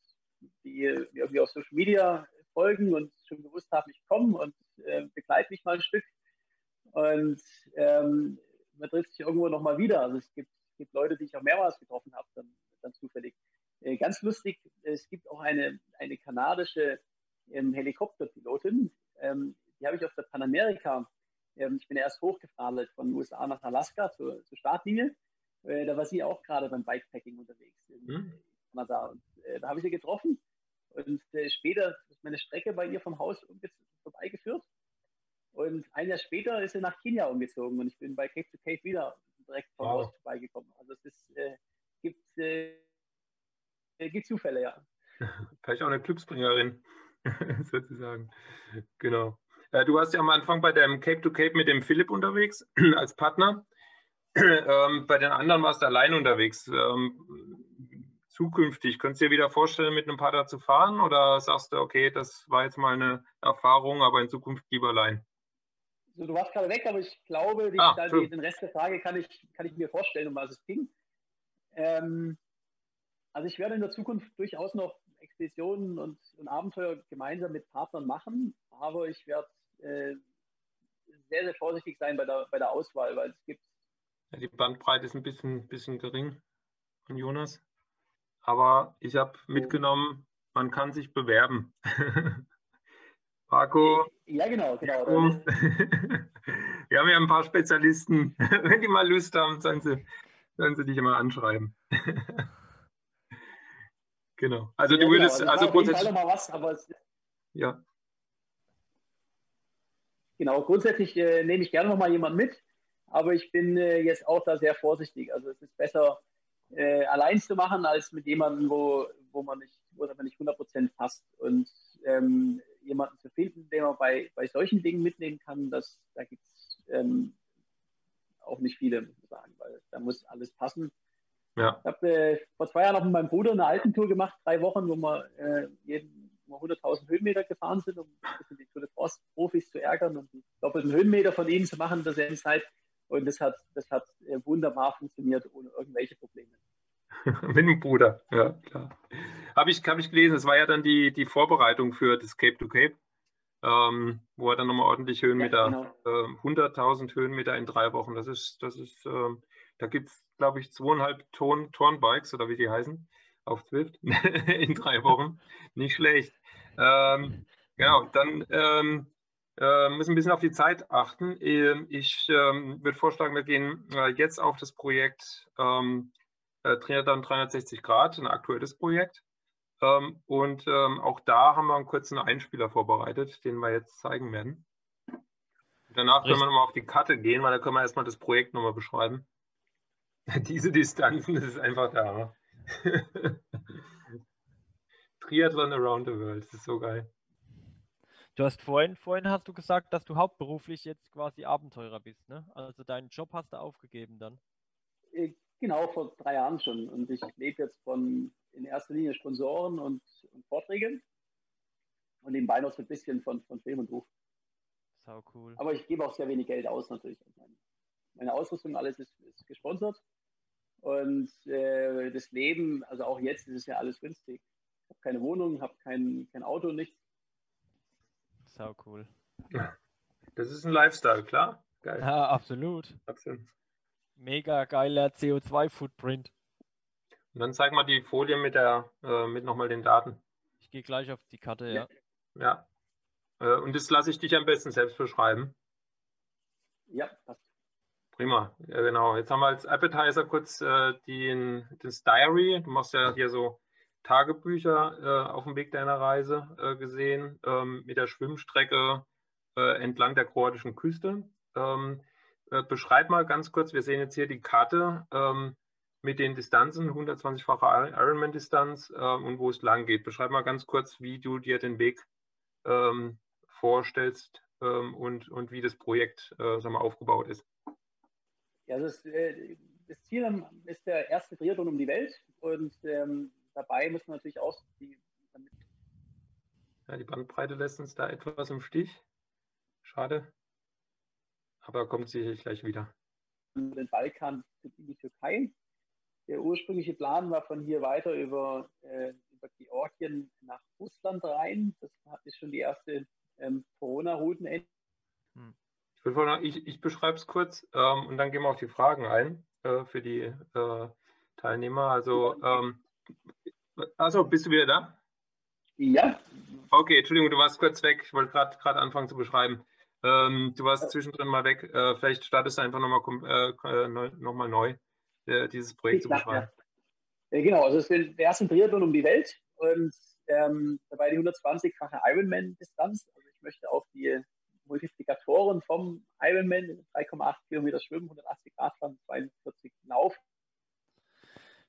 die irgendwie auf Social Media folgen und schon gewusst haben, ich komme und äh, begleite mich mal ein Stück. Und ähm, man trifft sich irgendwo nochmal wieder. Also es gibt, es gibt, Leute, die ich auch mehrmals getroffen habe, dann, dann zufällig. Äh, ganz lustig, es gibt auch eine, eine kanadische ähm, Helikopterpilotin, ähm, die habe ich auf der Panamerika ähm, ich bin erst hochgefahren von den USA nach Alaska zur, zur Startlinie. Äh, da war sie auch gerade beim Bikepacking unterwegs in hm. Kanada. Und äh, da habe ich sie getroffen. Und äh, später ist meine Strecke bei ihr vom Haus vorbeigeführt. Und ein Jahr später ist sie nach Kenia umgezogen und ich bin bei Cape to Cape wieder direkt vom wow. Haus vorbeigekommen. Also es ist, äh, gibt, äh, gibt Zufälle, ja.
Vielleicht auch eine Glücksbringerin, sozusagen. Genau. Äh, du warst ja am Anfang bei dem Cape to Cape mit dem Philipp unterwegs als Partner. Ähm, bei den anderen warst du allein unterwegs. Ähm, zukünftig, könntest du dir wieder vorstellen, mit einem Partner zu fahren oder sagst du, okay, das war jetzt mal eine Erfahrung, aber in Zukunft lieber allein?
Also, du warst gerade weg, aber ich glaube, die, ah, die, den Rest der Frage kann ich, kann ich mir vorstellen, um was es ging. Ähm, also ich werde in der Zukunft durchaus noch Expeditionen und, und Abenteuer gemeinsam mit Partnern machen, aber ich werde äh, sehr, sehr vorsichtig sein bei der, bei der Auswahl, weil es gibt.
Ja, die Bandbreite ist ein bisschen, bisschen gering von Jonas. Aber ich habe mitgenommen, man kann sich bewerben. Paco.
Ja, genau, genau.
Wir haben ja ein paar Spezialisten. Wenn die mal Lust haben, sollen sie, sollen sie dich immer anschreiben. genau. Also ja, du würdest, genau. also, also grundsätzlich.
Was, aber es,
ja.
Genau, grundsätzlich äh, nehme ich gerne noch mal jemanden mit, aber ich bin äh, jetzt auch da sehr vorsichtig. Also es ist besser, äh, allein zu machen, als mit jemandem, wo, wo man nicht, wo man nicht 100% passt. Und ähm, jemanden zu finden, den man bei, bei solchen Dingen mitnehmen kann, das, da gibt es ähm, auch nicht viele, muss man sagen, weil da muss alles passen.
Ja.
Ich habe äh, vor zwei Jahren noch mit meinem Bruder eine Alpentour gemacht, drei Wochen, wo wir äh, jeden, wo wir 100.000 Höhenmeter gefahren sind, um ein bisschen die Tour de France-Profis zu ärgern und die doppelten Höhenmeter von ihnen zu machen in derselben Zeit. Und das hat, das hat äh, wunderbar funktioniert, ohne irgendwelche Probleme.
Mit dem Bruder, ja, klar. Habe ich, hab ich gelesen, es war ja dann die, die Vorbereitung für das Cape to Cape, ähm, wo er dann nochmal ordentlich Höhenmeter,
Ja, genau.
äh, 100.000 Höhenmeter in drei Wochen. Das ist, das ist, ähm, da gibt es, glaube ich, zweieinhalb Ton, Turnbikes oder wie die heißen, auf Zwift in drei Wochen. Nicht schlecht. Ähm, genau, dann ähm, äh, müssen ein bisschen auf die Zeit achten. Ähm, Ich ähm, würde vorschlagen, wir gehen äh, jetzt auf das Projekt ähm, äh, Triathlon 360 Grad, ein aktuelles Projekt. Ähm, und ähm, auch da haben wir einen kurzen Einspieler vorbereitet, den wir jetzt zeigen werden. Danach können wir
Richtig.
nochmal auf die Karte gehen, weil da können wir erstmal das Projekt nochmal beschreiben. Diese Distanzen, das ist einfach Hammer. Triathlon around the world, das ist so geil.
Du hast vorhin, vorhin hast du gesagt, dass du hauptberuflich jetzt quasi Abenteurer bist, ne? Also deinen Job hast du aufgegeben dann.
Genau, vor drei Jahren schon. Und ich lebe jetzt von in erster Linie Sponsoren und, und Vorträgen. Und nebenbei noch so ein bisschen von, von Film und Ruf.
Sau cool.
Aber ich gebe auch sehr wenig Geld aus natürlich. Also Meine, meine Ausrüstung, alles ist, ist gesponsert. Und äh, das Leben, also auch jetzt ist es ja alles günstig. Ich habe keine Wohnung, habe kein, kein Auto, nichts.
Sau cool.
Das ist ein Lifestyle, klar? Geil.
Ja, absolut.
Absolut.
Mega geiler CO2-Footprint.
Und dann zeig mal die Folie mit der, äh, mit nochmal den Daten.
Ich gehe gleich auf die Karte, ja.
Ja. Äh, und das lasse ich dich am besten selbst beschreiben.
Ja, passt.
Prima. Ja, genau. Jetzt haben wir als Appetizer kurz äh, den, das Diary. Du machst ja hier so Tagebücher äh, auf dem Weg deiner Reise äh, gesehen, ähm, mit der Schwimmstrecke äh, entlang der kroatischen Küste. Ähm, äh, beschreib mal ganz kurz, wir sehen jetzt hier die Karte ähm, mit den Distanzen, 120-fache Ironman-Distanz äh, und wo es lang geht. Beschreib mal ganz kurz, wie du dir den Weg ähm, vorstellst ähm, und, und wie das Projekt äh, sagen wir, aufgebaut ist.
Ja, das, äh, das Ziel ist der erste Triathlon um die Welt. Und ähm, dabei muss man natürlich auch die,
Ja, die Bandbreite lässt uns da etwas im Stich. Schade. Aber kommt sicherlich gleich wieder.
den Balkan in die Türkei. Der ursprüngliche Plan war von hier weiter über, äh, über Georgien nach Russland rein. Das ist schon die erste ähm, Corona-Routen.
Ich, vorher noch- ich, ich beschreibe es kurz ähm, und dann gehen wir auf die Fragen ein äh, für die äh, Teilnehmer. Also, ähm, achso, bist du wieder da?
Ja,
Okay, Entschuldigung, du warst kurz weg. Ich wollte gerade gerade anfangen zu beschreiben. Ähm, du warst zwischendrin mal weg. Äh, vielleicht startest du einfach nochmal äh, neu, noch mal neu, äh, dieses Projekt zu
Ja,
beschreiben.
ja. Äh, Genau, also es ist der erste Triathlon um die Welt und ähm, dabei die 120-fache Ironman-Distanz. Also ich möchte auch die Multiplikatoren vom Ironman, 3,8 Kilometer Schwimmen, 180 Grad fahren, 42 Lauf.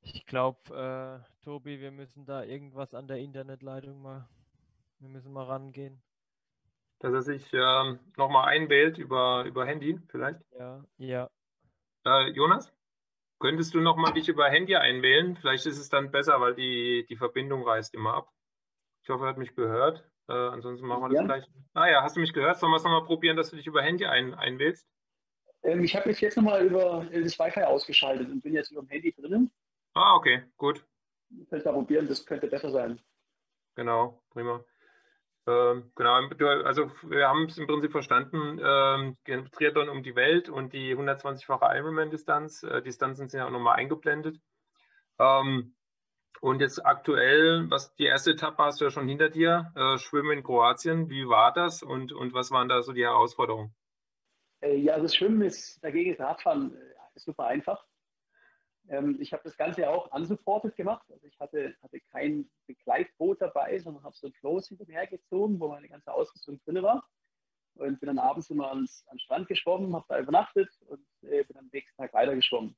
Ich glaube, äh, Tobi, wir müssen da irgendwas an der Internetleitung mal. Wir müssen mal rangehen.
Dass er sich ähm, nochmal einwählt über, über Handy vielleicht.
Ja, ja.
Äh, Jonas, könntest du nochmal dich über Handy einwählen? Vielleicht ist es dann besser, weil die, die Verbindung reißt immer ab. Ich hoffe, er hat mich gehört. Äh, ansonsten machen wir das
Ja.
gleich. Ah ja, hast du mich gehört? Sollen wir es nochmal probieren, dass du dich über Handy ein, einwählst?
Ähm, ich habe mich jetzt nochmal über äh, das Wi-Fi ausgeschaltet und bin jetzt über dem Handy drinnen.
Ah, okay, gut.
Könnt mal probieren, das könnte besser sein.
Genau, prima. Ähm, genau, also wir haben es im Prinzip verstanden, ähm, Triathlon um die Welt und die 120-fache Ironman-Distanz. Äh, Distanzen sind ja auch nochmal eingeblendet. Ähm, und jetzt aktuell, was die erste Etappe hast du ja schon hinter dir, äh, Schwimmen in Kroatien. Wie war das und, und was waren da so die Herausforderungen?
Äh, ja, das Schwimmen ist dagegen das Radfahren äh, ist super einfach. Ähm, ich habe das Ganze auch unsupported gemacht. Also ich hatte, hatte kein Begleitboot dabei, sondern habe so ein Floß hinter mir hergezogen, wo meine ganze Ausrüstung drin war. Und bin dann abends immer ans, ans Strand geschwommen, habe da übernachtet und äh, bin am nächsten Tag weiter geschwommen.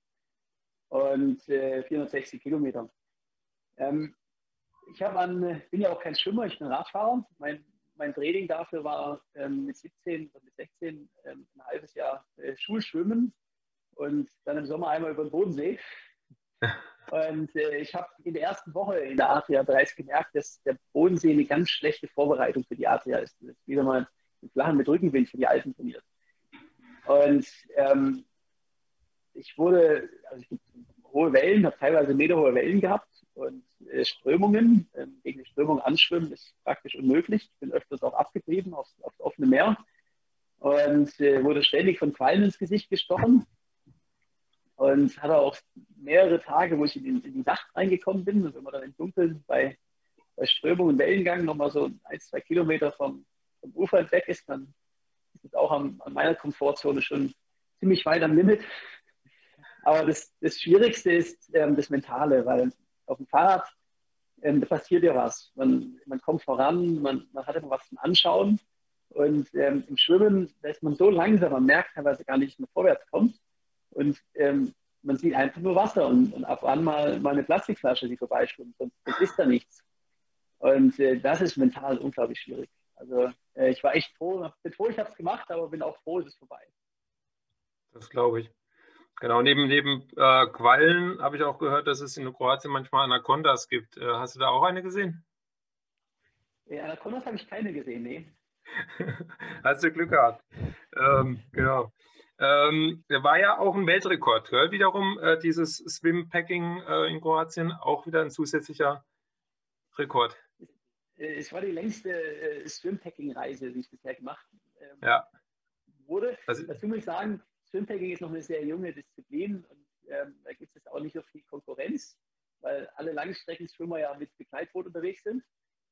Und äh, 460 Kilometer. Ähm, ich an, bin ja auch kein Schwimmer, ich bin Radfahrer. Mein, mein Training dafür war ähm, mit 17 oder mit 16 ähm, ein halbes Jahr äh, Schulschwimmen. Und dann im Sommer einmal über den Bodensee. Und äh, ich habe in der ersten Woche in der Adria bereits gemerkt, dass der Bodensee eine ganz schlechte Vorbereitung für die Adria ist. Das ist wieder mal ein Flachen mit Rückenwind für die Alten trainiert. Und ähm, ich wurde, also ich hohe Wellen, habe teilweise meterhohe Wellen gehabt und äh, Strömungen. Ähm, gegen die Strömung anschwimmen ist praktisch unmöglich. Ich bin öfters auch abgetrieben aufs, aufs offene Meer und äh, wurde ständig von Quallen ins Gesicht gestochen. Und hatte auch mehrere Tage, wo ich in, in die Nacht reingekommen bin. Und wenn man dann im Dunkeln bei, bei Strömung und Wellengang nochmal so ein, zwei Kilometer vom, vom Ufer weg ist, dann ist es auch an, an meiner Komfortzone schon ziemlich weit am Limit. Aber das, das Schwierigste ist ähm, das Mentale, weil auf dem Fahrrad ähm, da passiert ja was. Man, man kommt voran, man, man hat immer was zum Anschauen. Und ähm, im Schwimmen, da ist man so langsam, man merkt teilweise gar nicht, dass man vorwärts kommt. Und ähm, man sieht einfach nur Wasser und, und ab und an mal, eine Plastikflasche, die vorbeischwimmt. Sonst, sonst ist da nichts. Und äh, das ist mental unglaublich schwierig. Also äh, ich war echt froh, bin froh, ich habe es gemacht, aber bin auch froh, es ist vorbei.
Das glaube ich. Genau, neben, neben äh, Quallen habe ich auch gehört, dass es in Kroatien manchmal Anacondas gibt. Äh, hast du da auch eine gesehen?
Ja, Anacondas habe ich keine gesehen, nee.
hast du Glück gehabt. Ähm, genau. Ähm, war ja auch ein Weltrekord, gell? wiederum äh, dieses Swimpacking äh, in Kroatien, auch wieder ein zusätzlicher Rekord.
Es war die längste äh, Swimpacking-Reise, die ich bisher gemacht
ähm, ja.
wurde. Also, Dazu muss ich sagen, Swimpacking ist noch eine sehr junge Disziplin und ähm, da gibt es auch nicht so viel Konkurrenz, weil alle Langstreckenschwimmer ja mit Begleitboot unterwegs sind.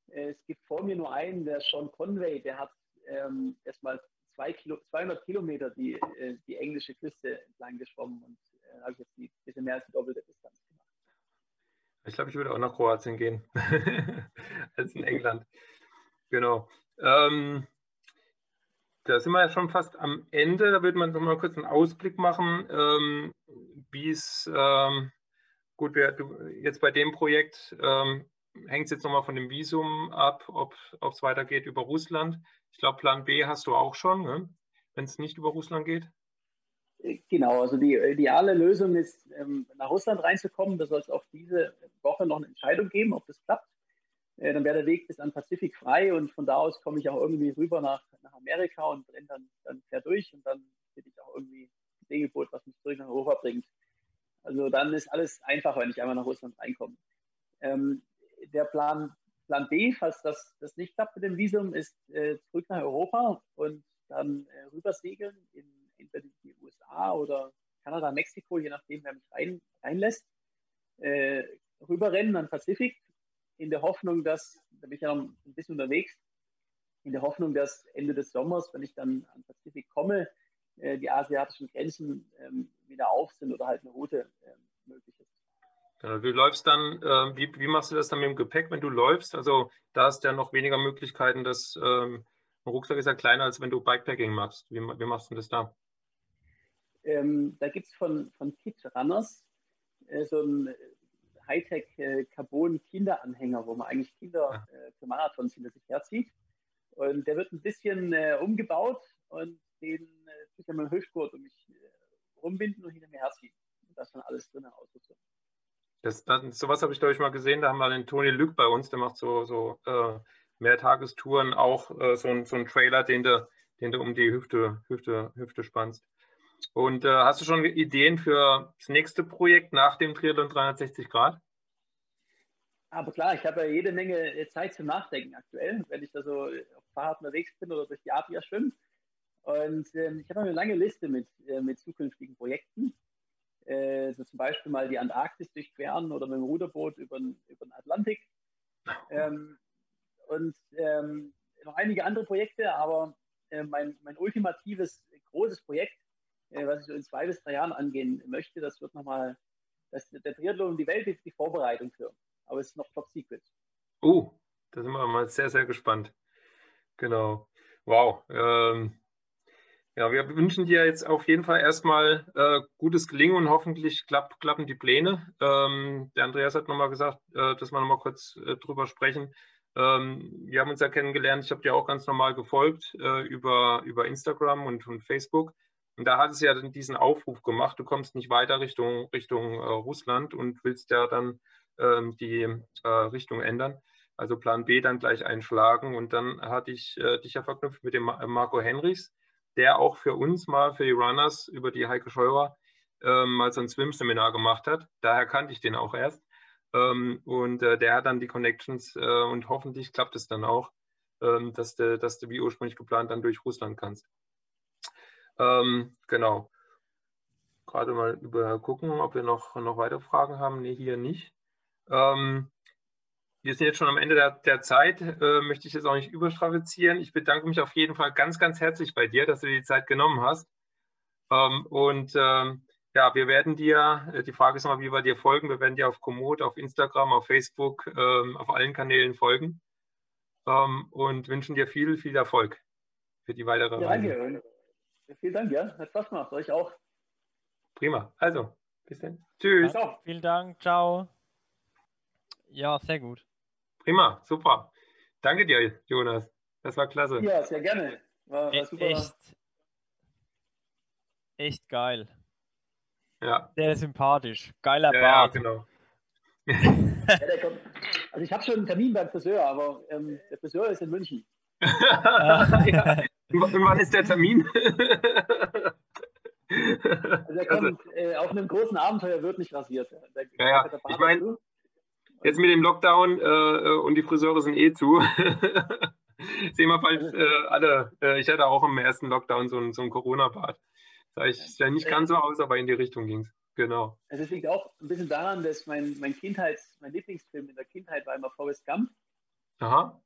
Äh, es gibt vor mir nur einen, der Sean Conway, der hat ähm, erstmal zwei Kilo, 200 Kilometer die, äh, die englische Küste entlang geschwommen und äh, habe ich jetzt ein bisschen mehr als die doppelte Distanz gemacht.
Ich glaube, ich würde auch nach Kroatien gehen, als in England. Genau. Ähm, da sind wir ja schon fast am Ende. Da würde man noch mal kurz einen Ausblick machen, ähm, wie es, ähm, gut, du, jetzt bei dem Projekt ähm, hängt es jetzt nochmal von dem Visum ab, ob es weitergeht über Russland. Ich glaube, Plan B hast du auch schon, ne? wenn es nicht über Russland geht.
Genau, also die ideale Lösung ist, ähm, nach Russland reinzukommen. Da soll es auch diese Woche noch eine Entscheidung geben, ob das klappt. Äh, dann wäre der Weg bis an Pazifik frei und von da aus komme ich auch irgendwie rüber nach, nach Amerika und renne dann, dann quer durch und dann finde ich auch irgendwie ein Segelboot, was mich zurück nach Europa bringt. Also dann ist alles einfacher, wenn ich einmal nach Russland reinkomme. Ähm, der Plan, Plan B, falls das, das nicht klappt mit dem Visum, ist äh, zurück nach Europa und dann äh, rübersegeln in entweder die USA oder Kanada, Mexiko, je nachdem, wer mich rein, reinlässt. Äh, rüberrennen an Pazifik in der Hoffnung, dass, da bin ich ja noch ein bisschen unterwegs, in der Hoffnung, dass Ende des Sommers, wenn ich dann an Pazifik komme, äh, die asiatischen Grenzen ähm, wieder auf sind oder halt eine Route ähm, möglich ist.
Genau, du läufst dann, äh, wie, wie, machst du das dann mit dem Gepäck, wenn du läufst? Also da hast du ja noch weniger Möglichkeiten, dass ähm, ein Rucksack ist ja kleiner, als wenn du Bikepacking machst. Wie, wie machst du das da?
Ähm, da gibt es von, von Kit Runners äh, so ein Hightech-Carbon-Kinderanhänger, wo man eigentlich Kinder äh, für Marathons hinter sich herzieht. Und der wird ein bisschen äh, umgebaut und den äh, tue ich dann mit dem Hüftgurt um mich äh, rumbinden und hinter mir herziehen. Und das dann alles drin Ausrüstung.
Das, das, sowas habe ich, glaube ich, mal gesehen. Da haben wir den Toni Lück bei uns, der macht so, so äh, Mehrtagestouren, auch äh, so, ein, so ein Trailer, den du, den du um die Hüfte, Hüfte, Hüfte spannst. Und äh, hast du schon Ideen für das nächste Projekt nach dem Triathlon 360 Grad?
Aber klar, ich habe ja jede Menge äh, Zeit zum Nachdenken aktuell, wenn ich da so äh, auf Fahrrad unterwegs bin oder durch die Adria schwimme. Und ähm, ich habe eine lange Liste mit, äh, mit zukünftigen Projekten. Äh, zum Beispiel mal die Antarktis durchqueren oder mit dem Ruderboot über, über den Atlantik. Ähm, und ähm, noch einige andere Projekte, aber äh, mein, mein ultimatives großes Projekt äh, was ich so in zwei bis drei Jahren angehen möchte. Das wird nochmal, das, der Triathlon um die Welt ist die Vorbereitung für. Aber es ist noch top secret.
Oh, da sind wir mal sehr, sehr gespannt. Genau. Wow. Ähm, ja, wir wünschen dir jetzt auf jeden Fall erstmal äh, gutes Gelingen und hoffentlich klapp, klappen die Pläne. Ähm, der Andreas hat nochmal gesagt, äh, dass wir nochmal kurz äh, drüber sprechen. Ähm, wir haben uns ja kennengelernt. Ich habe dir auch ganz normal gefolgt äh, über, über Instagram und, und Facebook. Und da hat es ja dann diesen Aufruf gemacht, du kommst nicht weiter Richtung, Richtung äh, Russland und willst ja dann ähm, die äh, Richtung ändern. Also Plan B dann gleich einschlagen. Und dann hatte ich äh, dich ja verknüpft mit dem Marco Henrichs, der auch für uns mal, für die Runners über die Heike Scheurer ähm, mal so ein Swim-Seminar gemacht hat. Daher kannte ich den auch erst. Ähm, und äh, der hat dann die Connections äh, und hoffentlich klappt es dann auch, ähm, dass, du, dass du wie ursprünglich geplant dann durch Russland kannst. Ähm, genau. Gerade mal über gucken, ob wir noch, noch weitere Fragen haben. Nee, hier nicht. Ähm, wir sind jetzt schon am Ende der, der Zeit, äh, möchte ich jetzt auch nicht überstrapazieren. Ich bedanke mich auf jeden Fall ganz, ganz herzlich bei dir, dass du dir die Zeit genommen hast. Ähm, und ähm, ja, wir werden dir, äh, die Frage ist mal, wie wir dir folgen. Wir werden dir auf Komoot, auf Instagram, auf Facebook, ähm, auf allen Kanälen folgen ähm, und wünschen dir viel, viel Erfolg für die weitere
ja,
Reise.
Danke. Vielen Dank, ja. Hat Spaß gemacht. Euch auch.
Prima. Also, bis dann. Tschüss.
Ja, vielen Dank. Ciao. Ja, sehr gut.
Prima. Super. Danke dir, Jonas. Das war klasse.
Ja, sehr gerne. War, war
E-
super.
Echt, echt geil.
Ja,
Sehr sympathisch. Geiler
ja, ja
Bart.
genau.
Ja, der kommt. Also ich habe schon einen Termin beim Friseur, aber ähm, der Friseur ist in München.
ja. Und wann ist der Termin?
Also er kommt äh, auf einem großen Abenteuer wird nicht rasiert. Der,
Ja, ja. Ich mein-
dazu.
Jetzt mit dem Lockdown äh, und die Friseure sind eh zu. Sehen wir bald äh, alle. Äh, ich hatte auch im ersten Lockdown so ein, so ein Corona-Bad. Sah ich sah nicht ganz so aus, aber in die Richtung ging es. Genau.
Also es liegt auch ein bisschen daran, dass mein, mein Kindheits, mein Lieblingsfilm in der Kindheit war immer Forrest Gump.
Aha.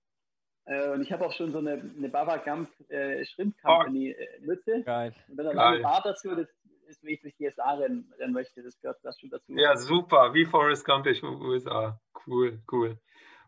Äh, und ich habe auch schon so eine, eine Baba Gump äh, Shrimp Company äh, Mütze.
Geil.
Und dann noch
Geil.
ein Bart dazu, das ist, wie ich durch die SA rennen, rennen möchte. Das gehört das schon dazu.
Ja, super. Wie Forrest Gump durch USA. Cool, cool.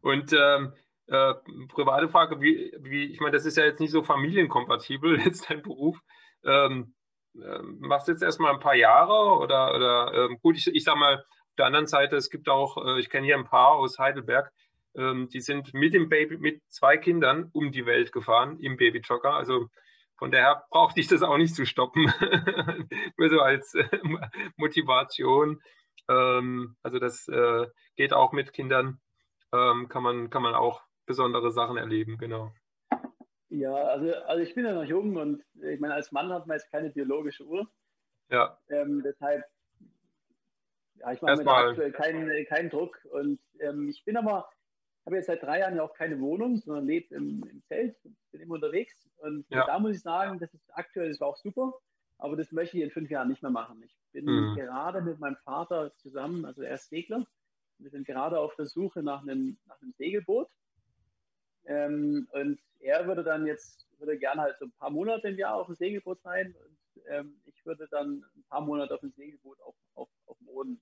Und ähm, äh, private Frage, wie, wie, ich meine, das ist ja jetzt nicht so familienkompatibel, jetzt dein Beruf. Ähm, ähm, machst du jetzt erstmal ein paar Jahre oder, oder ähm, gut, ich, ich sag mal, auf der anderen Seite, es gibt auch, äh, ich kenne hier ein paar aus Heidelberg, ähm, die sind mit dem Baby, mit zwei Kindern um die Welt gefahren im Babyjogger. Also von daher brauchte ich das auch nicht zu stoppen. Nur so als äh, Motivation. Ähm, also das äh, geht auch mit Kindern, ähm, kann, man, kann man auch besondere Sachen erleben, genau.
Ja, also, also ich bin ja noch jung und äh, ich meine, als Mann hat man jetzt keine biologische Uhr.
Ja,
Ähm, deshalb, ja, ich mache mir aktuell keinen, keinen Druck. Und ähm, ich bin aber, habe jetzt seit drei Jahren ja auch keine Wohnung, sondern lebe im, im Zelt, bin immer unterwegs. Und
Ja.
da muss ich sagen, das ist aktuell, das war auch super, aber das möchte ich in fünf Jahren nicht mehr machen. Ich bin
Mhm.
gerade mit meinem Vater zusammen, also er ist Segler. Wir sind gerade auf der Suche nach einem, nach einem Segelboot. Ähm, und er würde dann jetzt, würde gerne halt so ein paar Monate im Jahr auf dem Segelboot sein. Und ähm, ich würde dann ein paar Monate auf dem Segelboot auf, auf, auf dem Boden.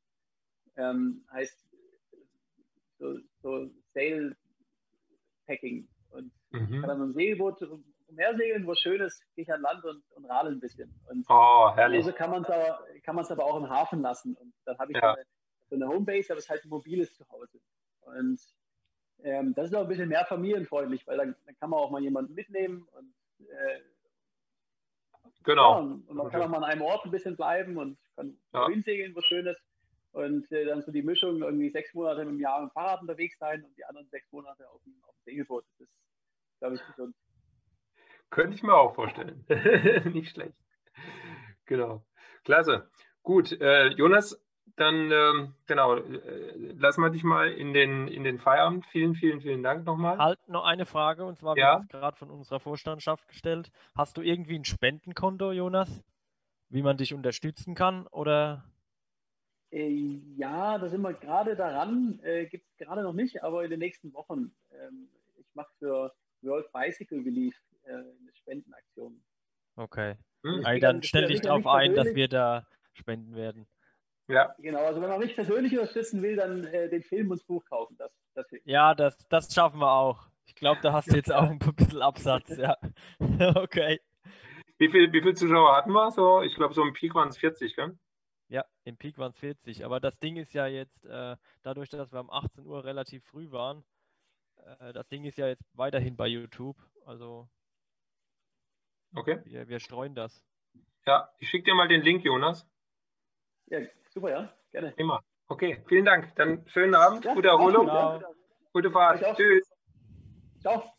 Ähm, heißt so, so Sail Packing. Und ich kann
mhm.
dann mit dem Segelboot umher segeln, wo schön ist, gehe ich an Land und, und radel ein bisschen. Und
Oh, herrlich.
also kann man es aber, kann aber auch im Hafen lassen. Und dann habe ich
Ja.
so, eine, so eine Homebase, aber es ist halt ein mobiles Zuhause. Und ähm, das ist auch ein bisschen mehr familienfreundlich, weil dann, dann kann man auch mal jemanden mitnehmen und, äh, ja,
Genau.
und und man kann auch mal an einem Ort ein bisschen bleiben und kann
Ja.
wohin segeln, wo schön ist. Und äh, dann so die Mischung, irgendwie sechs Monate im Jahr im Fahrrad unterwegs sein und die anderen sechs Monate auf dem, auf dem Segelboot. Das ist, glaube ich, gesund.
Könnte ich mir auch vorstellen. Nicht schlecht. Genau. Klasse. Gut, äh, Jonas, dann ähm, genau, äh, lassen wir dich mal in den, in den Feierabend. Vielen, vielen, vielen Dank nochmal.
Halt noch eine Frage und zwar
Ja.
wird es gerade von unserer Vorstandschaft gestellt. Hast du irgendwie ein Spendenkonto, Jonas? Wie man dich unterstützen kann? Oder
ja, da sind wir gerade daran. Äh, Gibt es gerade noch nicht, aber in den nächsten Wochen. Ähm, ich mache für World Bicycle Relief äh, eine Spendenaktion.
okay.
Hm?
Ich
Ey,
bin
dann
das
stell
ja
dich
nicht-
drauf
nicht
ein, dass wir da spenden werden.
Ja,
Genau, also wenn man mich persönlich unterstützen will, dann äh, den Film und das Buch kaufen. Das, das.
Ja, das, das schaffen wir auch. Ich glaube, da hast du jetzt auch ein bisschen Absatz, ja. Okay.
wie viel, wie viel Zuschauer hatten wir? So, ich glaube, so im Peak waren es 40, gell?
Ja, im Peak waren es 40. Aber das Ding ist ja jetzt, äh, dadurch, dass wir um 18 Uhr relativ früh waren, äh, das Ding ist ja jetzt weiterhin bei YouTube. Also
Okay.
wir, wir streuen das.
Ja, ich schicke dir mal den Link, Jonas.
Ja, super, ja, gerne.
Immer. Okay, vielen Dank. Dann schönen Abend,
Ja,
gute Erholung, gute Fahrt. Tschüss.
Ciao.